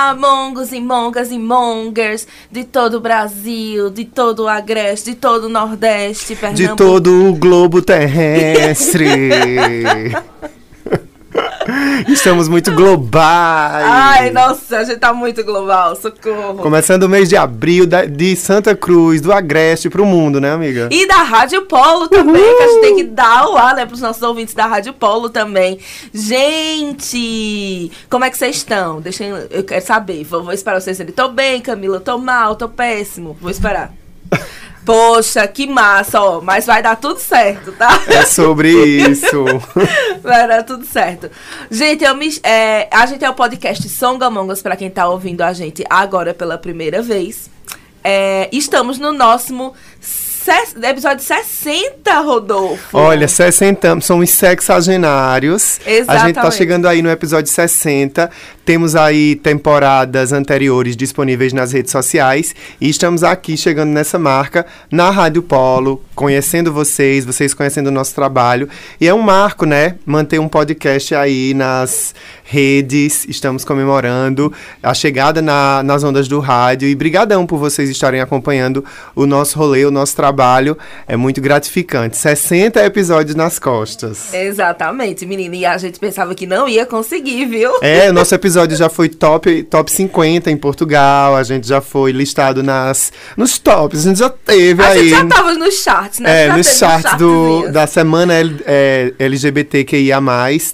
Olá, mongos e mongas e mongers de todo o Brasil, de todo o Agreste, de todo o Nordeste, de Pernambuco. todo o globo terrestre. Estamos muito globais. Ai, nossa, a gente tá muito global, socorro. Começando o mês de abril da- de Santa Cruz, do Agreste pro mundo, né, amiga? E da Rádio Polo também, que a gente tem que dar o ar, né, pros nossos ouvintes da Rádio Polo também. Gente, como é que vocês estão? Deixem, eu quero saber. Vou, vou esperar vocês dizerem, tô bem, Camila, tô mal, tô péssimo. Vou esperar. Poxa, que massa, ó, mas vai dar tudo certo, tá? É sobre isso. Vai dar tudo certo. Gente, eu me, é, a gente é o podcast Songamongas, pra quem tá ouvindo a gente agora pela primeira vez. É, estamos no nosso episódio 60, Rodolfo. Olha, 60, somos sexagenários. A gente tá Exatamente. chegando aí no episódio 60. Temos aí temporadas anteriores disponíveis nas redes sociais. E estamos aqui chegando nessa marca na Rádio Polo, conhecendo vocês, vocês conhecendo o nosso trabalho. E é um marco, né? Manter um podcast aí nas redes. Estamos comemorando a chegada na- nas ondas do rádio. E brigadão por vocês estarem acompanhando o nosso rolê, o nosso trabalho. É muito gratificante. 60 episódios nas costas. Exatamente, menina. E a gente pensava que não ia conseguir, viu? É, o nosso episódio já foi top, top 50 em Portugal, a gente já foi listado nas, nos tops, a gente já teve A aí. gente já tava nos charts, né? É, nos teve charts do, da semana é, LGBTQIA+,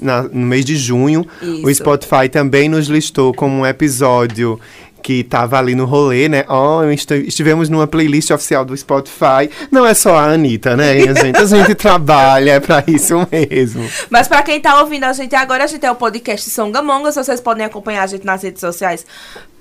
na, no mês de junho. O Isso. Spotify também nos listou como um episódio que tava ali no rolê, né? Ó, esti- estivemos numa playlist oficial do Spotify. Não é só a Anitta, né, gente? A gente trabalha pra isso mesmo. Mas pra quem tá ouvindo a gente agora, a gente é o podcast Songamongas. Vocês podem acompanhar a gente nas redes sociais.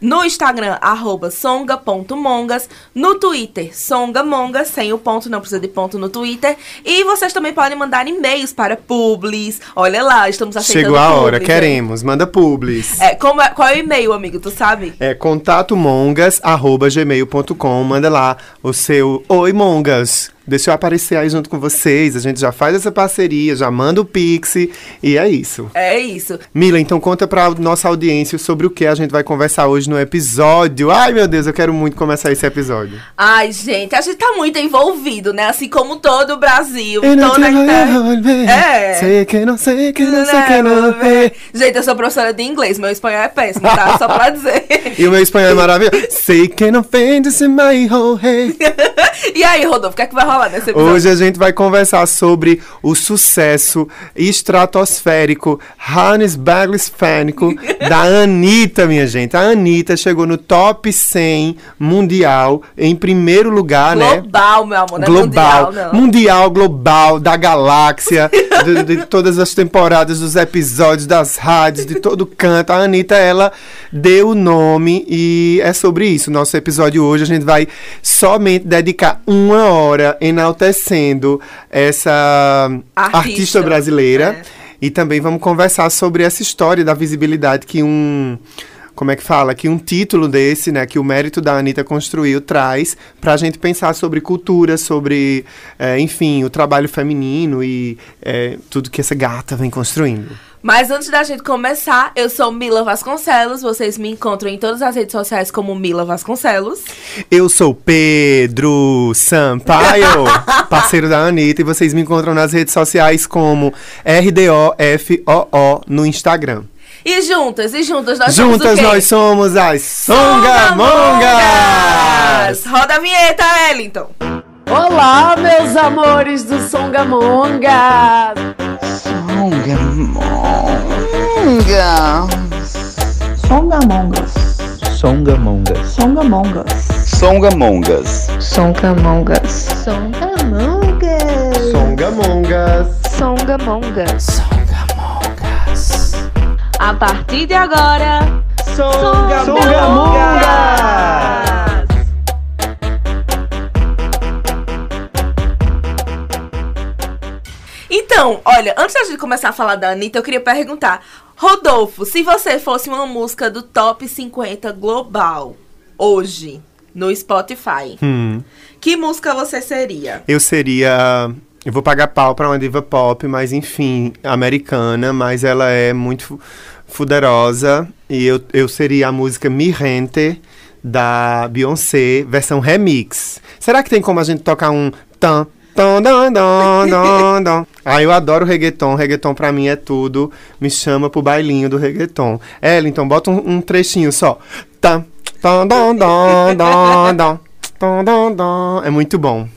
No Instagram, arroba songa.mongas. No Twitter, songamongas, sem o ponto, não precisa de ponto no Twitter. E vocês também podem mandar e-mails para publis. Olha lá, estamos aceitando Chegou a hora, publis, né? queremos. Manda publis. É, como é- qual é o e-mail, amigo? Tu sabe? É contatomongas.gmail.com. Manda lá o seu Oi Mongas. Deixa eu aparecer aí junto com vocês. A gente já faz essa parceria, já manda o Pix e é isso. É isso. Mila, então conta pra nossa audiência sobre o que a gente vai conversar hoje no episódio. Ai, meu Deus, eu quero muito começar esse episódio. Ai, gente, a gente tá muito envolvido, né? Assim como todo o Brasil. Eu não toda te. É. Sei que não sei que não sei que não vê. Gente, eu sou professora de inglês, meu espanhol é péssimo, tá? Só pra dizer. E o meu espanhol é maravilhoso. Sei que não vende se my whole hey. e aí, Rodolfo, o que é que vai rolar nesse episódio? Hoje a gente vai conversar sobre o sucesso estratosférico, Hannes Berlisfênico da Anitta, minha gente. A Anitta chegou no top 100 mundial em primeiro lugar, né? Global, meu amor, não é global, mundial, não. mundial, global, da galáxia, de, de todas as temporadas, dos episódios, das rádios, de todo canto. A Anitta, ela deu o nome e é sobre isso. Nosso episódio hoje a gente vai somente dedicar uma hora enaltecendo essa artista, Artista, brasileira. é. E também vamos conversar sobre essa história da visibilidade que um como é que fala? Que um título desse, né, que o mérito da Anitta construiu, traz pra gente pensar sobre cultura, sobre, eh, enfim, o trabalho feminino e eh, tudo que essa gata vem construindo. Mas antes da gente começar, eu sou Mila Vasconcelos. Vocês me encontram em todas as redes sociais como Mila Vasconcelos. Eu sou Pedro Sampaio, parceiro da Anitta, e vocês me encontram nas redes sociais como RDOFOO no Instagram. E juntas, e juntas nós somos Juntas quê? nós somos as Songamongas! Roda a vinheta, Ellington! Olá, meus amores do Songamonga! Songamongas. Songamongas. Songamongas. Songamongas. Songamongas. Songamongas! Songamongas. A partir de agora, Songamongas! Então, olha, antes da gente começar a falar da Anitta, eu queria perguntar. Rodolfo, se você fosse uma música do top 50 global hoje no Spotify, Hum. que música você seria? Eu seria. Eu vou pagar pau pra uma diva pop, mas enfim, americana, mas ela é muito fuderosa. E eu, eu seria a música Mi Rente da Beyoncé, versão remix. Será que tem como a gente tocar um tan, tan, dan, dan, dan, dan? Ah, eu adoro reggaeton. Reggaeton pra mim é tudo. Me chama pro bailinho do reggaeton. Ela, então bota um, um trechinho só. Tan, tan, dan, dan, dan, dan, tan, dan, dan. É muito bom.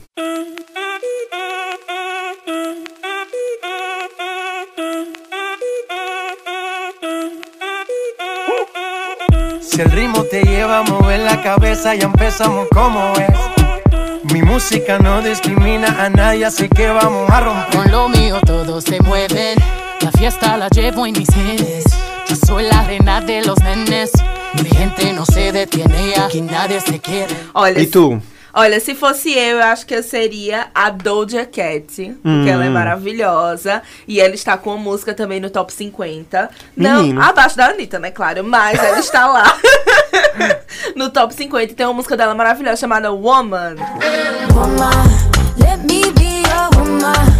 Si el ritmo te lleva a mover la cabeza, ya empezamos como es. Mi música no discrimina a nadie, así que vamos a romper. Con lo mío todos se mueven. La fiesta la llevo en mis genes. Yo soy la reina de los nenes. Mi gente no se detiene y aquí nadie se quiere. Olha, E tu? Olha, se fosse eu, eu acho que eu seria a Doja Cat, porque ela é maravilhosa. E ela está com a música também no top 50. Não, Menino. abaixo da Anitta, né, claro, mas ela está lá. no top 50 e tem uma música dela maravilhosa chamada Woman. Woman, let me be woman. Woman,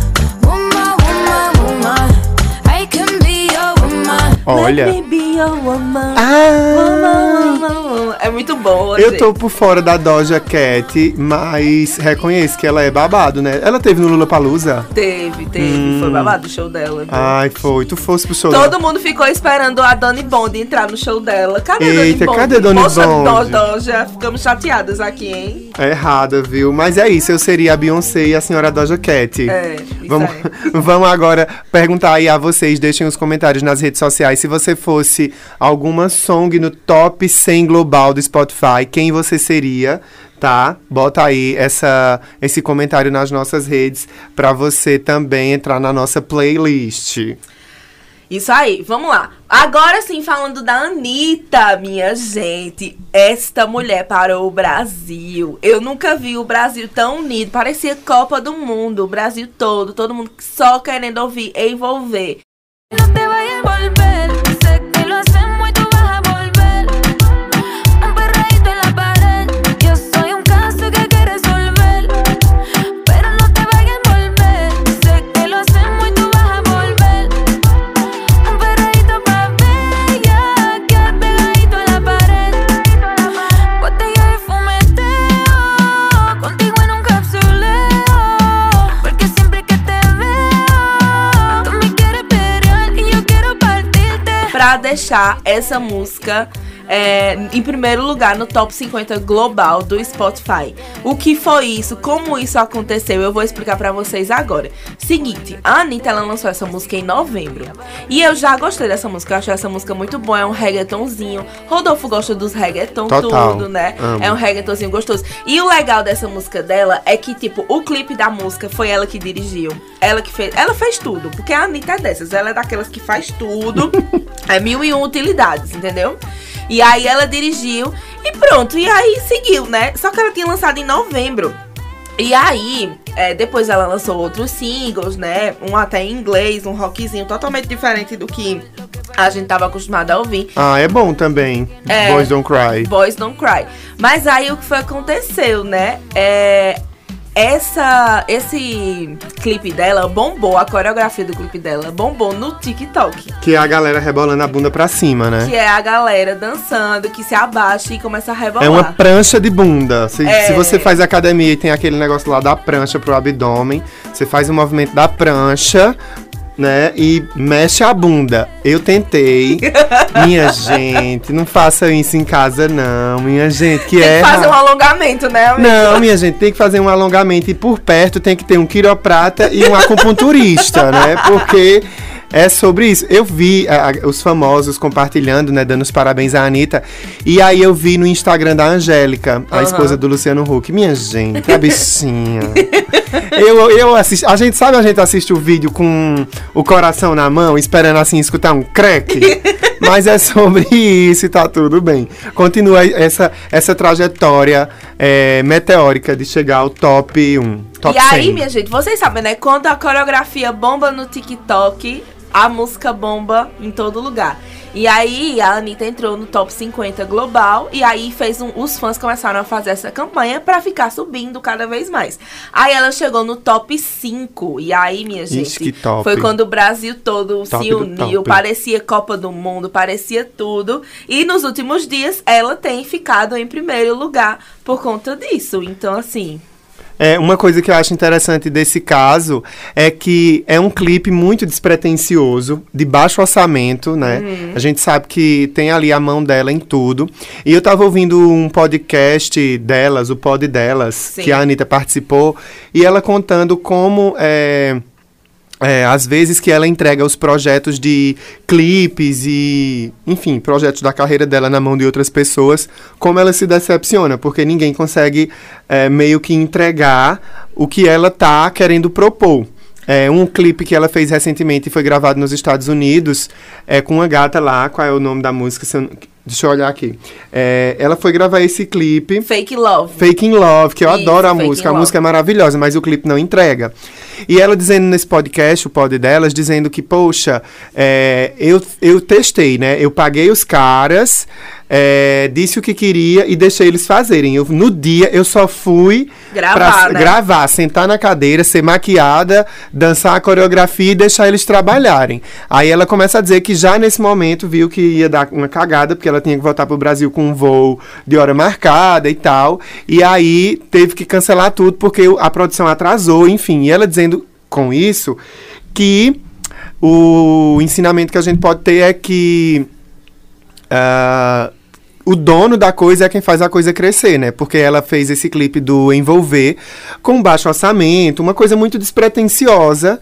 Olha. Let me be your woman. Ah! Woman, woman, woman. É muito boa, Eu gente. tô por fora da Doja Cat, mas reconheço que ela é babado, né? Ela teve no Lula Palusa. Teve, teve. Foi babado o show dela. viu? Ai, foi. Tu fosse pro show Todo mundo ficou esperando a Dani Bond entrar no show dela. Cadê Eita, Dani Bond? cadê Dani Poxa, Bond? Doja, ficamos chateadas aqui, hein? É errada, viu? Mas é isso, eu seria a Beyoncé e a senhora Doja Cat. É, isso Vamos, aí. vamos agora perguntar aí a vocês, deixem os comentários nas redes sociais. Se você fosse alguma song no top 100 global do Spotify, quem você seria, tá? Bota aí essa, esse comentário nas nossas redes pra você também entrar na nossa playlist. Isso aí, vamos lá. Agora sim, falando da Anitta, minha gente. Esta mulher parou o Brasil. Eu nunca vi o Brasil tão unido. Parecia Copa do Mundo. O Brasil todo, todo mundo só querendo ouvir envolver. No te deixar essa música é, em primeiro lugar no top 50 global do Spotify. O que foi isso? Como isso aconteceu? Eu vou explicar pra vocês agora. Seguinte, a Anitta ela lançou essa música em novembro. E eu já gostei dessa música. Eu achei essa música muito boa. É um reggaetonzinho. Rodolfo gosta dos reggaeton Total. tudo, né? Amo. É um reggaetonzinho gostoso. E o legal dessa música dela é que, tipo, o clipe da música foi ela que dirigiu. Ela que fez. Ela fez tudo. Porque a Anitta é dessas. Ela é daquelas que faz tudo. é mil e um utilidades, entendeu? E aí ela dirigiu e pronto. E aí seguiu, né? Só que ela tinha lançado em novembro. E aí, é, depois ela lançou outros singles, né? Um até em inglês, um rockzinho totalmente diferente do que a gente tava acostumado a ouvir. Ah, é bom também. É. Boys Don't Cry. Boys Don't Cry. Mas aí o que foi aconteceu, né? É. Essa, esse clipe dela bombou, a coreografia do clipe dela bombou no TikTok. Que é a galera rebolando a bunda pra cima, né? Que é a galera dançando, que se abaixa e começa a rebolar. É uma prancha de bunda. Se, É. se você faz academia e tem aquele negócio lá da prancha pro abdômen, você faz o movimento da prancha, né? E mexe a bunda. Eu tentei. minha gente, não faça isso em casa, não. Minha gente, que Tem é. que fazer um alongamento, né, amigo? Não, minha gente, tem que fazer um alongamento e por perto tem que ter um quiroprata e um acupunturista, né? Porque é sobre isso. Eu vi a- a- os famosos compartilhando, né, dando os parabéns à Anitta. E aí eu vi no Instagram da Angélica, a Aham. esposa do Luciano Huck. Minha gente, a bichinha. eu, eu assisti, a gente sabe, a gente assiste o vídeo com o coração na mão, esperando assim escutar um crack. Mas é sobre isso e tá tudo bem. Continua essa, essa trajetória é, meteórica de chegar ao top 1. Top e aí, 100. minha gente, vocês sabem, né? Quando a coreografia bomba no TikTok, a música bomba em todo lugar. E aí, a Anitta entrou no top 50 global. E aí, fez um, os fãs começaram a fazer essa campanha pra ficar subindo cada vez mais. Aí, ela chegou no top 5. E aí, minha gente, que top. foi quando o Brasil todo Top se uniu. Parecia Copa do Mundo, parecia tudo. E nos últimos dias, ela tem ficado em primeiro lugar por conta disso. Então, assim. É, uma coisa que eu acho interessante desse caso é que é um clipe muito despretensioso, de baixo orçamento, né? Uhum. A gente sabe que tem ali a mão dela em tudo. E eu tava ouvindo um podcast delas, o pod delas, Sim. que a Anitta participou, e ela contando como. É, é, às vezes que ela entrega os projetos de clipes e, enfim, projetos da carreira dela na mão de outras pessoas, como ela se decepciona, porque ninguém consegue é, meio que entregar o que ela tá querendo propor. É, um clipe que ela fez recentemente e foi gravado nos Estados Unidos, é com uma gata lá, qual é o nome da música? Deixa eu olhar aqui. É, ela foi gravar esse clipe. Fake Love. Fake in Love, que eu Isso, adoro a música. A música é maravilhosa, mas o clipe não entrega. E ela dizendo nesse podcast, o pod delas, dizendo que, poxa, é, eu, eu testei, né? Eu paguei os caras, é, disse o que queria e deixei eles fazerem. Eu, no dia, eu só fui Gravar, pra né? gravar, sentar na cadeira, ser maquiada, dançar a coreografia e deixar eles trabalharem. Aí ela começa a dizer que já nesse momento viu que ia dar uma cagada, porque ela tinha que voltar pro Brasil com um voo de hora marcada e tal. E aí teve que cancelar tudo porque o- a produção atrasou, enfim. E ela dizendo com isso que o ensinamento que a gente pode ter é que ah, o dono da coisa é quem faz a coisa crescer, né? Porque ela fez esse clipe do Envolver com baixo orçamento, uma coisa muito despretensiosa.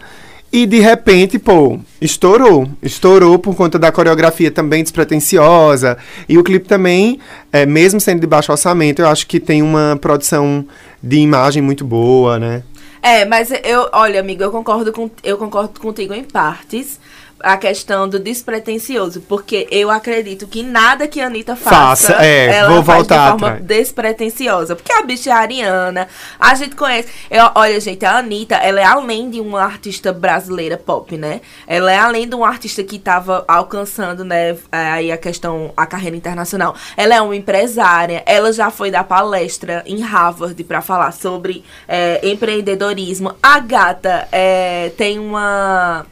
E de repente, pô, estourou. Estourou por conta da coreografia também despretensiosa. E o clipe também, é, mesmo sendo de baixo orçamento, eu acho que tem uma produção de imagem muito boa, né? É, mas eu, olha, amigo, eu concordo com, eu concordo contigo em partes. A questão do despretensioso, porque eu acredito que nada que a Anitta faça, Faça, é, ela vou faz voltar de forma atrás. despretensiosa. Porque a bicha é ariana, a gente conhece. Eu, olha, gente, a Anitta, ela é além de uma artista brasileira pop, né? Ela é além de uma artista que tava alcançando, né, aí a questão, a carreira internacional. Ela é uma empresária, ela já foi dar palestra em Harvard pra falar sobre é, empreendedorismo. A gata é, tem uma.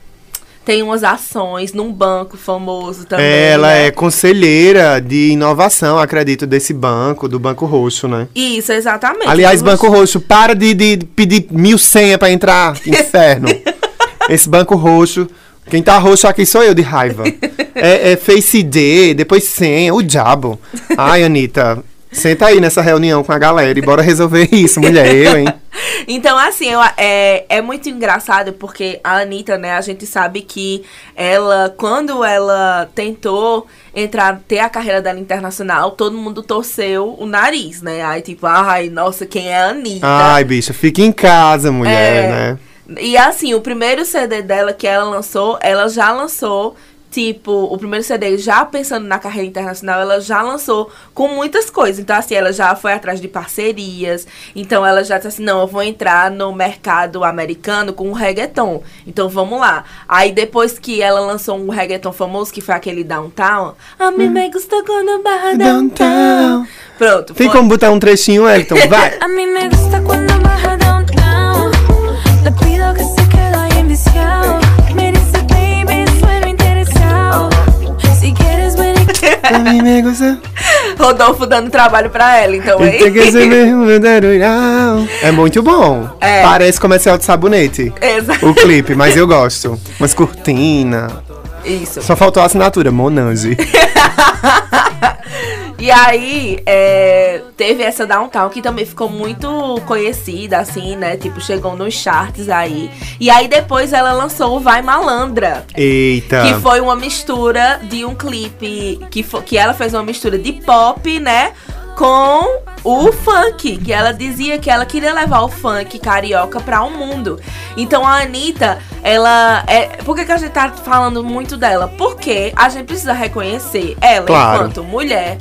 Tem umas ações num banco famoso também. ela né? é conselheira de inovação, acredito, desse banco, do Banco Roxo, né? Isso, exatamente. Aliás, Banco Roxo, para de, de pedir mil senha pra entrar, inferno. Esse Banco Roxo, quem tá roxo aqui sou eu de raiva. É, é Face ID, depois senha, o diabo. Ai, Anitta, senta aí nessa reunião com a galera e bora resolver isso, mulher, eu, hein? Então, assim, eu, é, é muito engraçado porque a Anitta, né, a gente sabe que ela, quando ela tentou entrar, ter a carreira dela internacional, todo mundo torceu o nariz, né? Aí, tipo, ai, nossa, quem é a Anitta? Ai, bicha, fica em casa, mulher, É. né? E assim, o primeiro CD dela que ela lançou, ela já lançou, tipo, o primeiro CD já pensando na carreira internacional, ela já lançou com muitas coisas. Então, assim, ela já foi atrás de parcerias. Então, ela já disse assim: não, eu vou entrar no mercado americano com um reggaeton. Então, vamos lá. Aí, depois que ela lançou um reggaeton famoso, que foi aquele Downtown, a mim me gusta quando barra Downtown. Pronto. Tem foi- como botar um trechinho, Elton? Vai! A me gusta cuando baja downtown. Le pido que se Pra mim me gusta. Rodolfo dando trabalho pra ela, então, hein? É muito bom. É. Parece comercial de sabonete. Exato. O clipe, mas eu gosto. Umas cortinas. Isso. Só faltou a assinatura, Monange. E aí, é, teve essa Downtown que também ficou muito conhecida, assim, né? Tipo, chegou nos charts aí. E aí depois ela lançou o Vai Malandra. Eita. Que foi uma mistura de um clipe. Que, que ela fez uma mistura de pop, né? Com o funk. Que ela dizia que ela queria levar o funk carioca para o mundo. Então a Anitta, ela. É, por que, que a gente tá falando muito dela? Porque a gente precisa reconhecer ela Claro. enquanto mulher.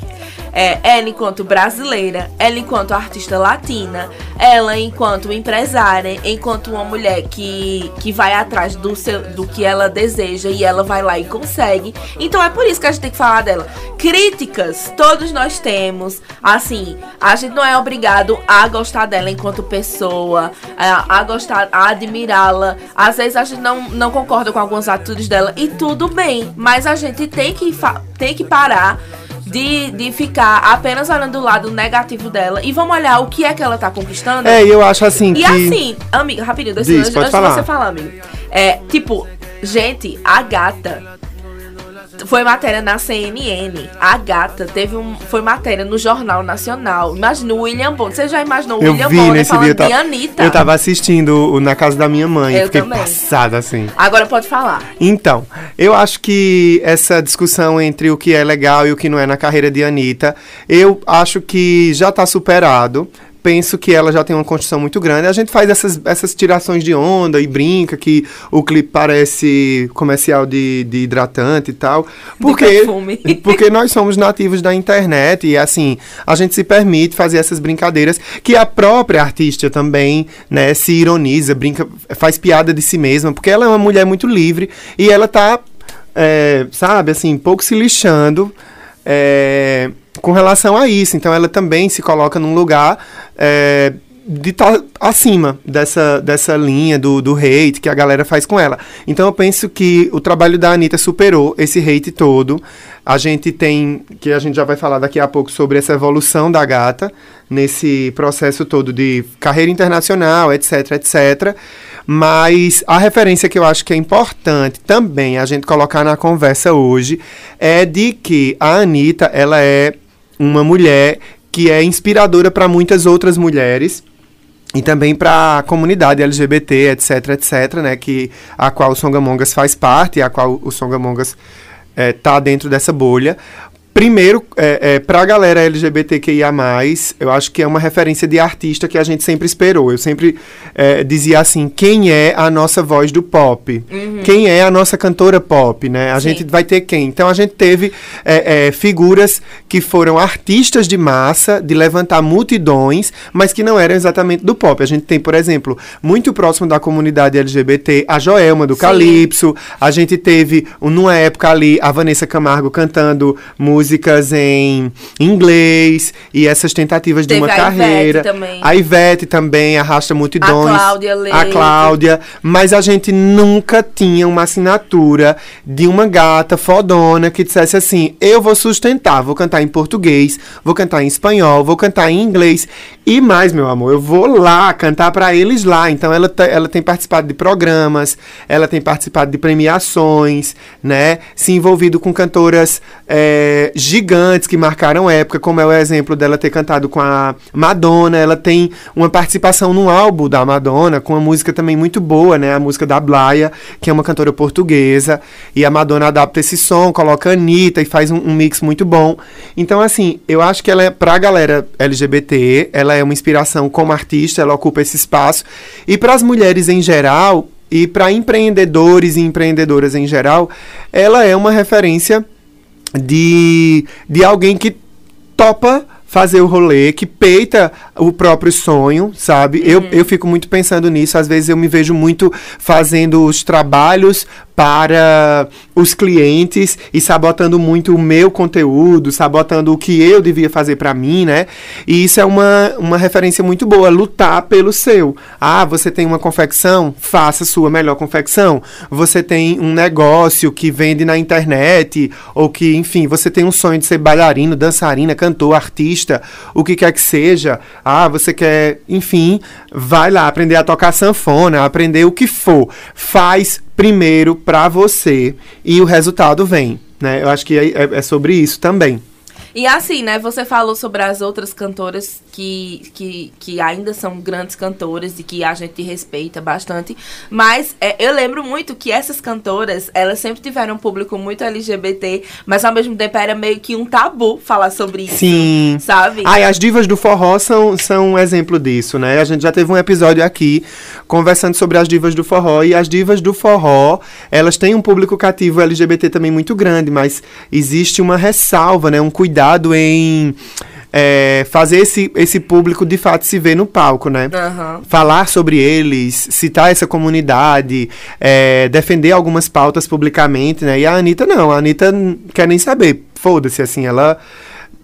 É, ela enquanto brasileira, ela enquanto artista latina, ela enquanto empresária, enquanto uma mulher que, que vai atrás do, seu, do que ela deseja e ela vai lá e consegue. Então é por isso que a gente tem que falar dela. Críticas, todos nós temos. Assim, a gente não é obrigado a gostar dela enquanto pessoa, a, a gostar, a admirá-la. Às vezes a gente não, não concorda com algumas atitudes dela e tudo bem, mas a gente tem que, tem que parar de, de ficar apenas olhando o lado negativo dela e vamos olhar o que é que ela tá conquistando. É, eu acho assim E que. assim, amiga, rapidinho, dois Diz, pode antes falar. você falar, amigo. É, tipo, gente, a gata. Foi matéria na CNN. A gata teve um. Foi matéria no Jornal Nacional. Imagina o William Bonner. Você já imaginou o Eu William vi Bonner nesse falando dia. Eu de tava, Anitta? eu tava assistindo o na casa da minha mãe. Eu fiquei também. passada, assim. Agora pode falar. Então, eu acho que essa discussão entre o que é legal e o que não é na carreira de Anitta, eu acho que já tá superado. Penso que ela já tem uma construção muito grande. A gente faz essas, essas tirações de onda e brinca que o clipe parece comercial de, de hidratante e tal. Porque, porque nós somos nativos da internet e assim, a gente se permite fazer essas brincadeiras que a própria artista também, né, se ironiza, brinca, faz piada de si mesma, porque ela é uma mulher muito livre e ela tá, é, sabe, assim, pouco se lixando é, com relação a isso. Então ela também se coloca num lugar é, de estar acima dessa, dessa linha do, do hate que a galera faz com ela. Então eu penso que o trabalho da Anitta superou esse hate todo. A gente tem, que a gente já vai falar daqui a pouco sobre essa evolução da gata nesse processo todo de carreira internacional, etc, etc. Mas a referência que eu acho que é importante também a gente colocar na conversa hoje é de que a Anitta, ela é uma mulher que é inspiradora para muitas outras mulheres e também para a comunidade LGBT, etc, etc, né, que a qual o Songamongas faz parte, a qual o Songamongas é, tá dentro dessa bolha. Primeiro, é, é, para a galera LGBTQIA+, eu acho que é uma referência de artista que a gente sempre esperou. Eu sempre é, dizia assim, quem é a nossa voz do pop? Quem é a nossa cantora pop, né? A Sim. gente vai ter quem? Então a gente teve é, é, figuras que foram artistas de massa, de levantar multidões, mas que não eram exatamente do pop. A gente tem, por exemplo, muito próximo da comunidade LGBT, a Joelma do Sim. Calypso. A gente teve, um, numa época ali, a Vanessa Camargo cantando músicas em inglês e essas tentativas de Teve uma a Ivete carreira. também. A Ivete também arrasta multidões. A Cláudia Leite. A Cláudia. Mas a gente nunca tinha uma assinatura de uma gata fodona que dissesse assim: eu vou sustentar, vou cantar em português, vou cantar em espanhol, vou cantar em inglês. E mais, meu amor, eu vou lá cantar pra eles lá. Então ela, te- ela tem participado de programas, ela tem participado de premiações, né? Se envolvido com cantoras é, gigantes que marcaram época, como é o exemplo dela ter cantado com a Madonna. Ela tem uma participação no álbum da Madonna, com uma música também muito boa, né? A música da Blaia, que é uma cantora portuguesa. E a Madonna adapta esse som, coloca a Anitta e faz um, um mix muito bom. Então, assim, eu acho que ela é, pra galera LGBT, ela é uma inspiração como artista, ela ocupa esse espaço. E para as mulheres em geral, e para empreendedores e empreendedoras em geral, ela é uma referência de, de alguém que topa fazer o rolê, que peita o próprio sonho, sabe? Eu, eu fico muito pensando nisso. Às vezes eu me vejo muito fazendo os trabalhos para os clientes e sabotando muito o meu conteúdo, sabotando o que eu devia fazer para mim, né? E isso é uma, uma referência muito boa, lutar pelo seu. Ah, você tem uma confecção? Faça sua melhor confecção. Você tem um negócio que vende na internet, ou que, enfim, você tem um sonho de ser bailarino, dançarina, cantor, artista, o que quer que seja. Ah, você quer, enfim, vai lá aprender a tocar sanfona, aprender o que for. Faz primeiro pra você e o resultado vem, né? Eu acho que é, é- é sobre isso também. E assim, né, você falou sobre as outras cantoras que, que, que ainda são grandes cantoras e que a gente respeita bastante. Mas é, eu lembro muito que essas cantoras, elas sempre tiveram um público muito LGBT, mas ao mesmo tempo era meio que um tabu falar sobre isso. Sim. Sabe? Ai, as divas do forró são, são um exemplo disso, né? A gente já teve um episódio aqui conversando sobre as divas do forró. E as divas do forró, elas têm um público cativo LGBT também muito grande, mas existe uma ressalva, né? Um cuidado em é, fazer esse, esse público de fato se ver no palco, né? Aham. Falar sobre eles, citar essa comunidade, é, defender algumas pautas publicamente, né? E a Anitta não, a Anitta quer nem saber. Foda-se, assim, ela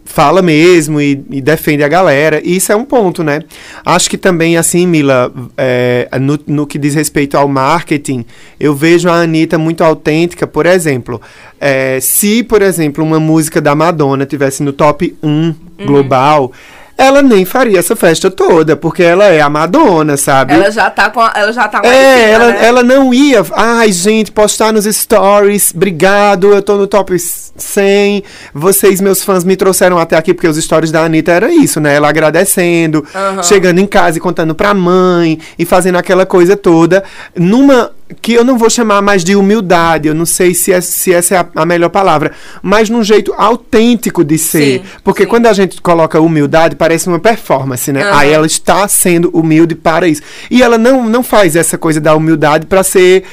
fala mesmo e, e defende a galera. E isso é um ponto, né? Acho que também, assim, Mila, é, no, no que diz respeito ao marketing, eu vejo a Anitta muito autêntica. Por exemplo, é, se, por exemplo, uma música da Madonna tivesse no top 1 global, ela nem faria essa festa toda, porque ela é a Madonna, sabe? Ela já tá com. a- Ela já tá em É, cima, ela, né? ela não ia. Ai, gente, postar nos stories. Obrigado, eu tô no top 100. Vocês, meus fãs, me trouxeram até aqui, porque os stories da Anitta era isso, né? Ela agradecendo, Aham. chegando em casa e contando pra mãe e fazendo aquela coisa toda. Numa. Que eu não vou chamar mais de humildade, eu não sei se, é- se essa é a, a melhor palavra, mas num jeito autêntico de ser. Sim, porque sim. quando a gente coloca humildade, parece uma performance, né? Aham. Aí ela está sendo humilde para isso. E ela não, não faz essa coisa da humildade para ser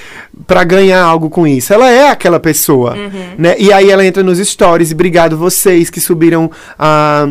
para ganhar algo com isso. Ela é aquela pessoa, né? E aí ela entra nos stories e obrigado vocês que subiram a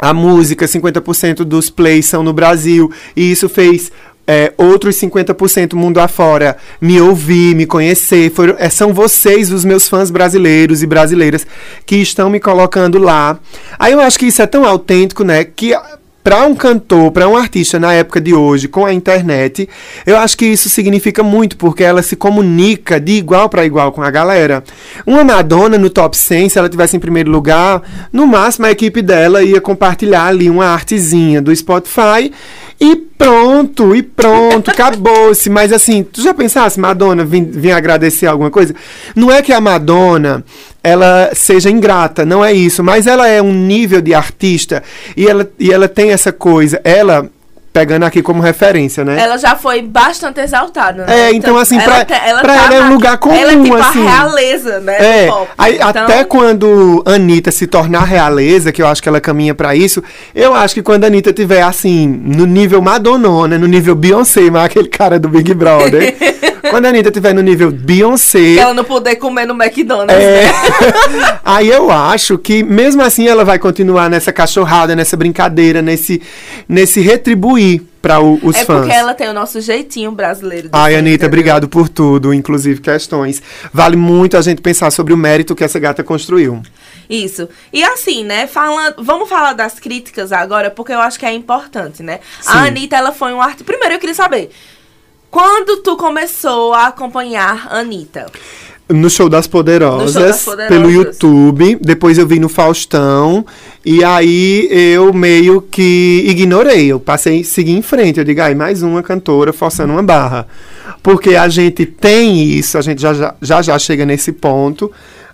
a música, 50% dos plays são no Brasil, e isso fez é, outros 50% mundo afora me ouvir, me conhecer. Foram, é, são vocês, os meus fãs brasileiros e brasileiras, que estão me colocando lá. Aí eu acho que isso é tão autêntico, né? Que para um cantor, para um artista na época de hoje, com a internet, eu acho que isso significa muito, porque ela se comunica de igual para igual com a galera. Uma Madonna no top 100, se ela tivesse em primeiro lugar, no máximo a equipe dela ia compartilhar ali uma artezinha do Spotify e pronto, e pronto, acabou-se. Mas assim, tu já pensasse, Madonna vir, agradecer alguma coisa? Não é que a Madonna ela seja ingrata, não é isso, mas ela é um nível de artista e ela, e ela tem essa coisa, ela pegando aqui como referência, né? Ela já foi bastante exaltada, né? É, então, assim, pra- te- ela pra ela é um lugar comum, Ela é tipo assim. a realeza, né? É, aí, Então, até quando Anitta se tornar realeza, que eu acho que ela caminha pra isso, eu acho que quando a Anitta tiver assim, no nível Madonnona, no nível Beyoncé, mas aquele cara do Big Brother, quando a Anitta tiver no nível Beyoncé, ela não poder comer no McDonald's. é, né? aí eu acho que mesmo assim ela vai continuar nessa cachorrada, nessa brincadeira, nesse, nesse retribuir para os É fãs. porque ela tem o nosso jeitinho brasileiro. Ai, Anitta, entendeu? obrigado por tudo, inclusive questões. Vale muito a gente pensar sobre o mérito que essa gata construiu. Isso. E assim, né, falando, vamos falar das críticas agora, porque eu acho que é importante, né? Sim. A Anitta, ela foi um artista. Primeiro, eu queria saber. Quando tu começou a acompanhar a Anitta? No Show das Poderosas, Show das Poderosas. pelo YouTube. Depois eu vi no Faustão. E aí eu meio que ignorei. Eu passei, segui em frente. Eu digo, ai, mais uma cantora forçando uma barra. Porque a gente tem isso, a gente já, já, já chega nesse ponto.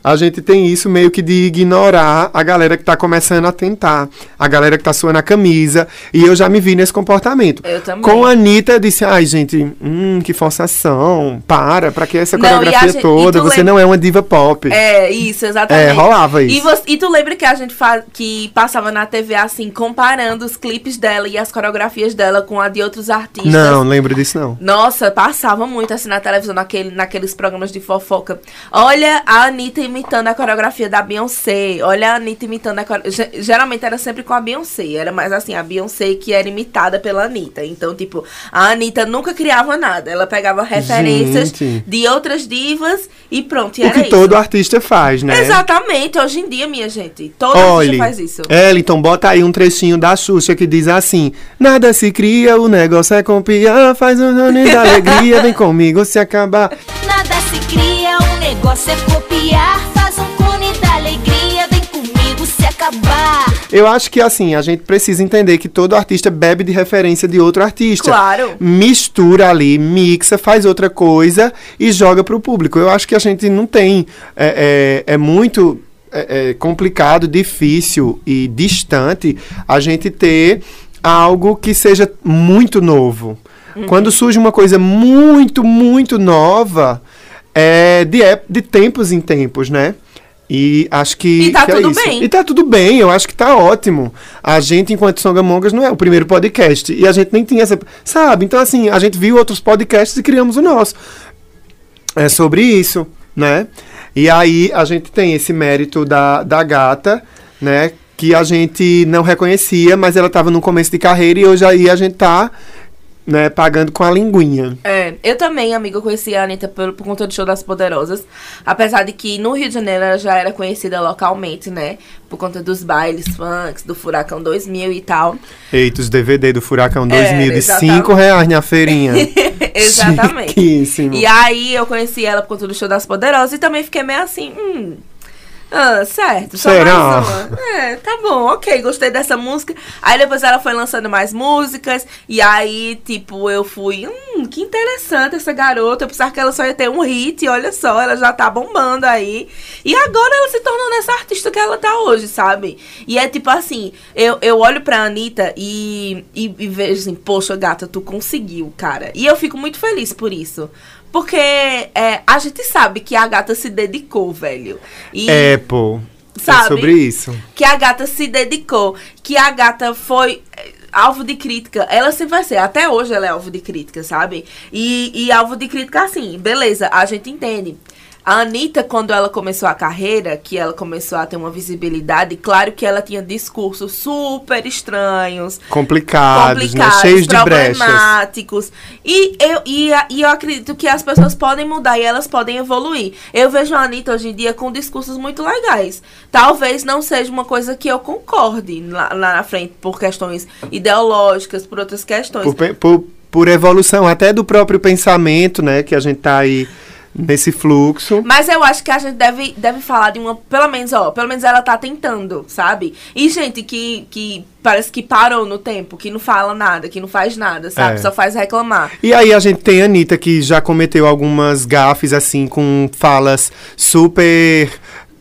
A gente tem isso meio que de ignorar a galera que tá começando a tentar. A galera que tá suando a camisa. E eu já me vi nesse comportamento. Eu também. Com a Anitta, eu disse, ai, gente, hum, que forçação. Para, pra que essa Não, e coreografia gente- e toda? Você lembra- não é uma diva pop. É, isso, exatamente. É, rolava isso. E, você- e tu lembra que a gente fa que passava na TV assim, comparando os clipes dela e as coreografias dela com a de outros artistas? Não, não lembro disso não. Nossa, passava muito assim na televisão, naquele, naqueles programas de fofoca. Olha a Anitta imitando a coreografia da Beyoncé. Olha a Anitta imitando a coreografia. Geralmente era sempre com a Beyoncé. Era mais assim, a Beyoncé que era imitada pela Anitta. Então, tipo, a Anitta nunca criava nada. Ela pegava referências Gente. de outras divas e pronto. E O era que isso. todo artista faz, né? Exatamente, hoje em dia, minha gente. Todo Olha, artista faz isso. Eliton, bota aí um trechinho da Xuxa que diz assim: Nada se cria, o negócio é copiar, faz um nome da alegria, vem comigo se acabar. Nada se cria, negócio é copiar. Faz um cone da alegria, vem comigo se acabar. Eu acho que assim, a gente precisa entender que todo artista bebe de referência de outro artista. Claro. Mistura ali, mixa, faz outra coisa e joga pro público. Eu acho que a gente não tem. É, é, é muito é, é complicado, difícil e distante a gente ter algo que seja muito novo. Quando surge uma coisa muito, muito nova, é de, de tempos em tempos, né? E acho que. E tá que é tudo isso. bem. E tá tudo bem, eu acho que tá ótimo. A gente, enquanto Songamongas, não é o primeiro podcast. E a gente nem tinha essa. Sabe? Então, assim, a gente viu outros podcasts e criamos o nosso. É sobre isso, né? E aí a gente tem esse mérito da, da gata, né? Que a gente não reconhecia, mas ela estava no começo de carreira e hoje aí a gente tá, né, pagando com a linguinha. É, eu também, amiga, conheci a Anitta por, por conta do show das Poderosas. Apesar de que no Rio de Janeiro ela já era conhecida localmente, né? Por conta dos bailes funks, do Furacão 2000 e tal. Eita, os DVD do Furacão É, 2000 de exatamente. 5 reais na feirinha. Exatamente. Chiquíssimo. E aí eu conheci ela por conta do show das Poderosas e também fiquei meio assim, hum. Ah, certo, só Será? mais uma. É, tá bom, ok, gostei dessa música. Aí depois ela foi lançando mais músicas. E aí, tipo, eu fui, hum, que interessante essa garota. Eu pensava que ela só ia ter um hit, e olha só, ela já tá bombando aí. E agora ela se tornou nessa artista que ela tá hoje, sabe? E é tipo assim, eu, eu olho pra Anitta e, e, e vejo assim, poxa, gata, tu conseguiu, cara. E eu fico muito feliz por isso. Porque é, a gente sabe que a gata se dedicou, velho. E É, pô. É Sabe? sobre isso. que a gata se dedicou, que a gata foi eh, alvo de crítica. Ela sempre vai ser, até hoje ela é alvo de crítica, sabe? E, e alvo de crítica assim, beleza, a gente entende. A Anitta, quando ela começou a carreira, que ela começou a ter uma visibilidade, claro que ela tinha discursos super estranhos, Complicados, complicados, né? Cheios de brechas. problemáticos. E eu, e, e eu acredito que as pessoas podem mudar e elas podem evoluir. Eu vejo a Anitta hoje em dia com discursos muito legais. Talvez não seja uma coisa que eu concorde lá, lá na frente por questões ideológicas, por outras questões. Por, por, por evolução até do próprio pensamento, né? Que a gente tá aí nesse fluxo. Mas eu acho que a gente deve, deve falar de uma. Pelo menos, ó, pelo menos ela tá tentando, sabe? E gente que, que parece que parou no tempo, que não fala nada, que não faz nada, sabe? É. Só faz reclamar. E aí a gente tem a Anitta que já cometeu algumas gafes, assim, com falas super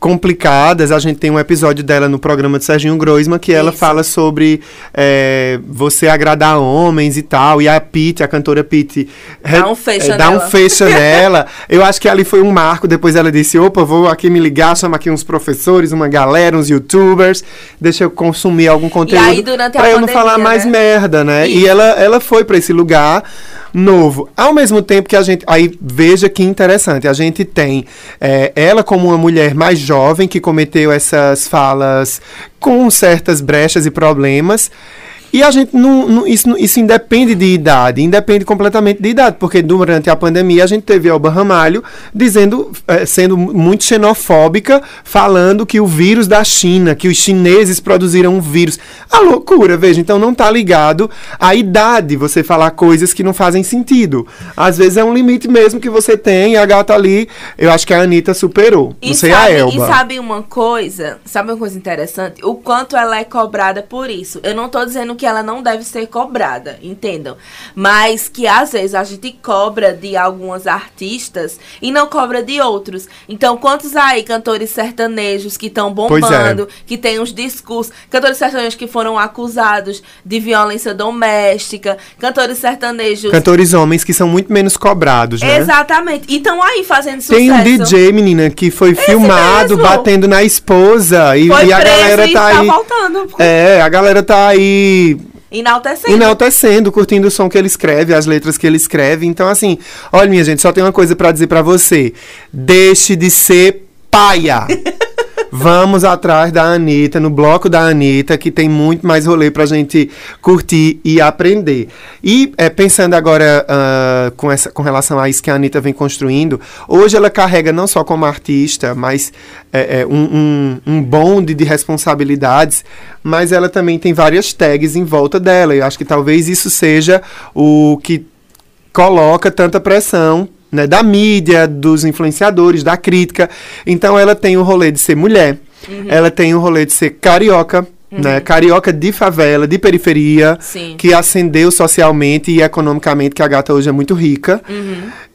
complicadas. A gente tem um episódio dela no programa de Serginho Groisman que ela Isso. fala sobre é, você agradar homens e tal. E a Pete, a cantora Pete, Dá um fecha é, dá um nela. fecha nela. Eu acho que ali foi um marco. Depois ela disse: opa, vou aqui me ligar, chama aqui uns professores, uma galera, uns youtubers. Deixa eu consumir algum conteúdo. aí, durante a pra eu não pandemia, falar mais né? merda, né? E Isso. ela, ela foi pra esse lugar novo. Ao mesmo tempo que a gente. Aí veja que interessante. A gente tem é, ela como uma mulher mais jovem que cometeu essas falas com certas brechas e problemas. E a gente não, não- isso, isso independe de idade, independe completamente de idade, porque durante a pandemia a gente teve Elba Ramalho dizendo, eh, sendo muito xenofóbica, falando que o vírus da China, que os chineses produziram um vírus. A loucura, veja, então não tá ligado à idade você falar coisas que não fazem sentido. Às vezes é um limite mesmo que você tem, e a gata ali, eu acho que a Anitta superou. E não sei sabe, a Elba. E sabe uma coisa? Sabe uma coisa interessante? O quanto ela é cobrada por isso. Eu não tô dizendo que ela não deve ser cobrada, entendam? Mas que às vezes a gente cobra de algumas artistas e não cobra de outros. Então, quantos aí cantores sertanejos que estão é. bombando, que tem uns discursos, cantores sertanejos que foram acusados de violência doméstica, cantores sertanejos. Cantores homens que são muito menos cobrados, né? Exatamente. E estão aí fazendo sucesso. Tem um DJ, menina, que foi filmado mesmo. batendo na esposa. E, e a galera tá tá aí. voltando. É, a galera tá aí Enaltecendo. enaltecendo, curtindo o som que ele escreve, as letras que ele escreve. Então, assim, olha, minha gente, só tem uma coisa pra dizer pra você: deixe de ser paia. Vamos atrás da Anitta, no bloco da Anitta, que tem muito mais rolê pra gente curtir e aprender. E é, pensando agora ah, com, essa, com relação a isso que a Anitta vem construindo, hoje ela carrega não só como artista, mas é, é, um, um, um bonde de responsabilidades, mas ela também tem várias tags em volta dela. Eu acho que talvez isso seja o que coloca tanta pressão né, da mídia, dos influenciadores, da crítica. Então ela tem o rolê de ser mulher, ela tem o rolê de ser carioca, né, carioca de favela, de periferia, Sim. que ascendeu socialmente e economicamente, que a gata hoje é muito rica.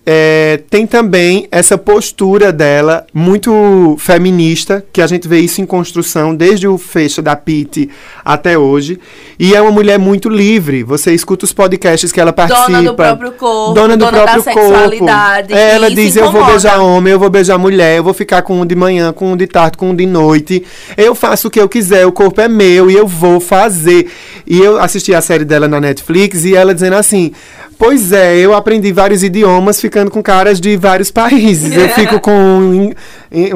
É, tem também essa postura dela muito feminista, que a gente vê isso em construção desde o fecho da Pete até hoje. E é uma mulher muito livre. Você escuta os podcasts que ela participa. Dona do próprio corpo, Dona do dona da próprio corpo. sexualidade, É, Ela diz: Eu vou incomoda." beijar homem, eu vou beijar mulher, eu vou ficar com um de manhã, com um de tarde, com um de noite. Eu faço o que eu quiser, o corpo é meu e eu vou fazer. E eu assisti a série dela na Netflix e ela dizendo assim. Pois é, eu aprendi vários idiomas ficando com caras de vários países. Eu fico com um,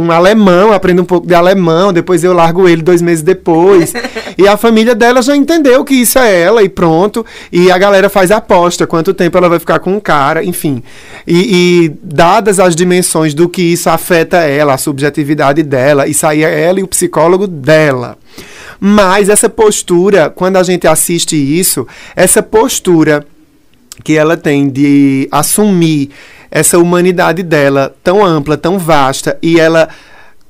um alemão, aprendo um pouco de alemão, depois eu largo ele dois meses depois. e a família dela já entendeu que isso é ela e pronto. E a galera faz aposta quanto tempo ela vai ficar com um cara, enfim. E, e dadas as dimensões do que isso afeta ela, a subjetividade dela, isso aí é ela e o psicólogo dela. Mas essa postura, quando a gente assiste isso, essa postura que ela tem de assumir essa humanidade dela tão ampla, tão vasta, e ela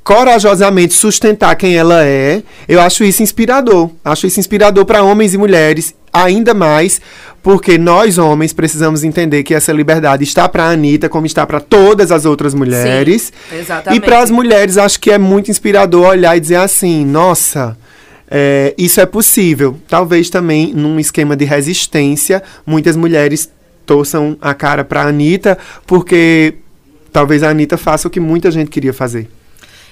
corajosamente sustentar quem ela é, eu acho isso inspirador. Acho isso inspirador para homens e mulheres, ainda mais porque nós homens precisamos entender que essa liberdade está para a Anitta, como está para todas as outras mulheres. Sim, exatamente. E para as mulheres, acho que é muito inspirador olhar e dizer assim: nossa. É, isso é possível. Talvez também num esquema de resistência, muitas mulheres torçam a cara para a Anitta, porque talvez a Anitta faça o que muita gente queria fazer.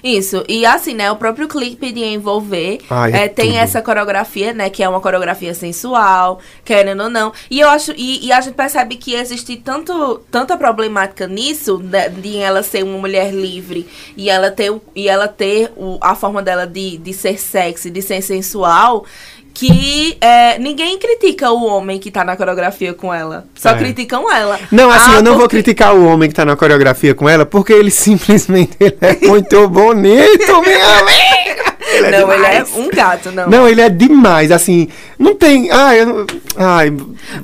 Isso, e assim, né, o próprio clipe de Envolver Ai, é é, tem tudo. essa coreografia, né, que é uma coreografia sensual, querendo ou não. E eu acho, e, e a gente percebe que existe tanto, tanta problemática nisso, né, de ela ser uma mulher livre e ela ter, e ela ter o, a forma dela de, de ser sexy, de ser sensual. Que é, ninguém critica o homem que tá na coreografia com ela. Só É. criticam ela. Não, assim, Ah, eu não vou porque- criticar o homem que tá na coreografia com ela, porque ele simplesmente ele é muito bonito, minha amiga! Ele é Não, ele é demais. um gato, não. Não, ele é demais, assim, não tem... Ai, eu não- ai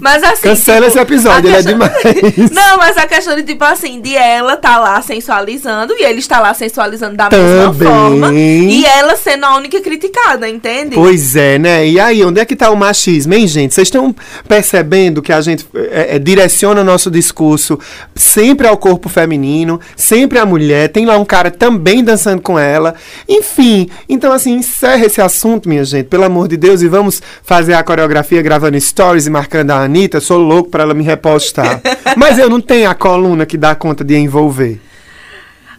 Mas assim. cancela esse episódio, ele é demais. Não, mas a questão de, tipo assim, de ela tá lá sensualizando e ele está lá sensualizando da Também. mesma forma. E ela sendo a única criticada, entende? Pois é, né? E aí, onde é que tá o machismo, hein, gente? Vocês estão percebendo que a gente é, é, direciona nosso discurso sempre ao corpo feminino, sempre à mulher. Tem lá um cara também dançando com ela. Enfim, então assim, encerra esse assunto, minha gente, pelo amor de Deus, e vamos fazer a coreografia gravando stories e marcando a Anitta. Sou louco pra ela me repostar. Mas eu não tenho a coluna que dá conta de envolver.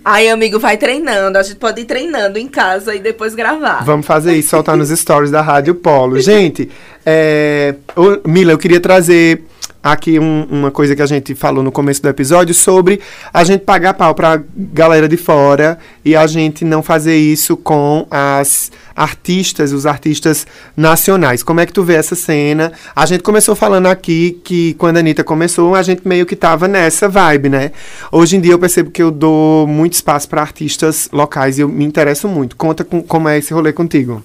Aí, amigo, vai treinando. A gente pode ir treinando em casa e depois gravar. Vamos fazer isso, soltar nos stories da Rádio Polo. Gente, é, ô, Mila, eu queria trazer aqui um- uma coisa que a gente falou no começo do episódio sobre a gente pagar pau pra galera de fora e a gente não fazer isso com as artistas, os artistas nacionais. Como é que tu vê essa cena? A gente começou falando aqui que quando a Anitta começou, a gente meio que tava nessa vibe, né? Hoje em dia eu percebo que eu dou muito espaço para artistas locais e eu me interesso muito. Conta com, como é esse rolê contigo.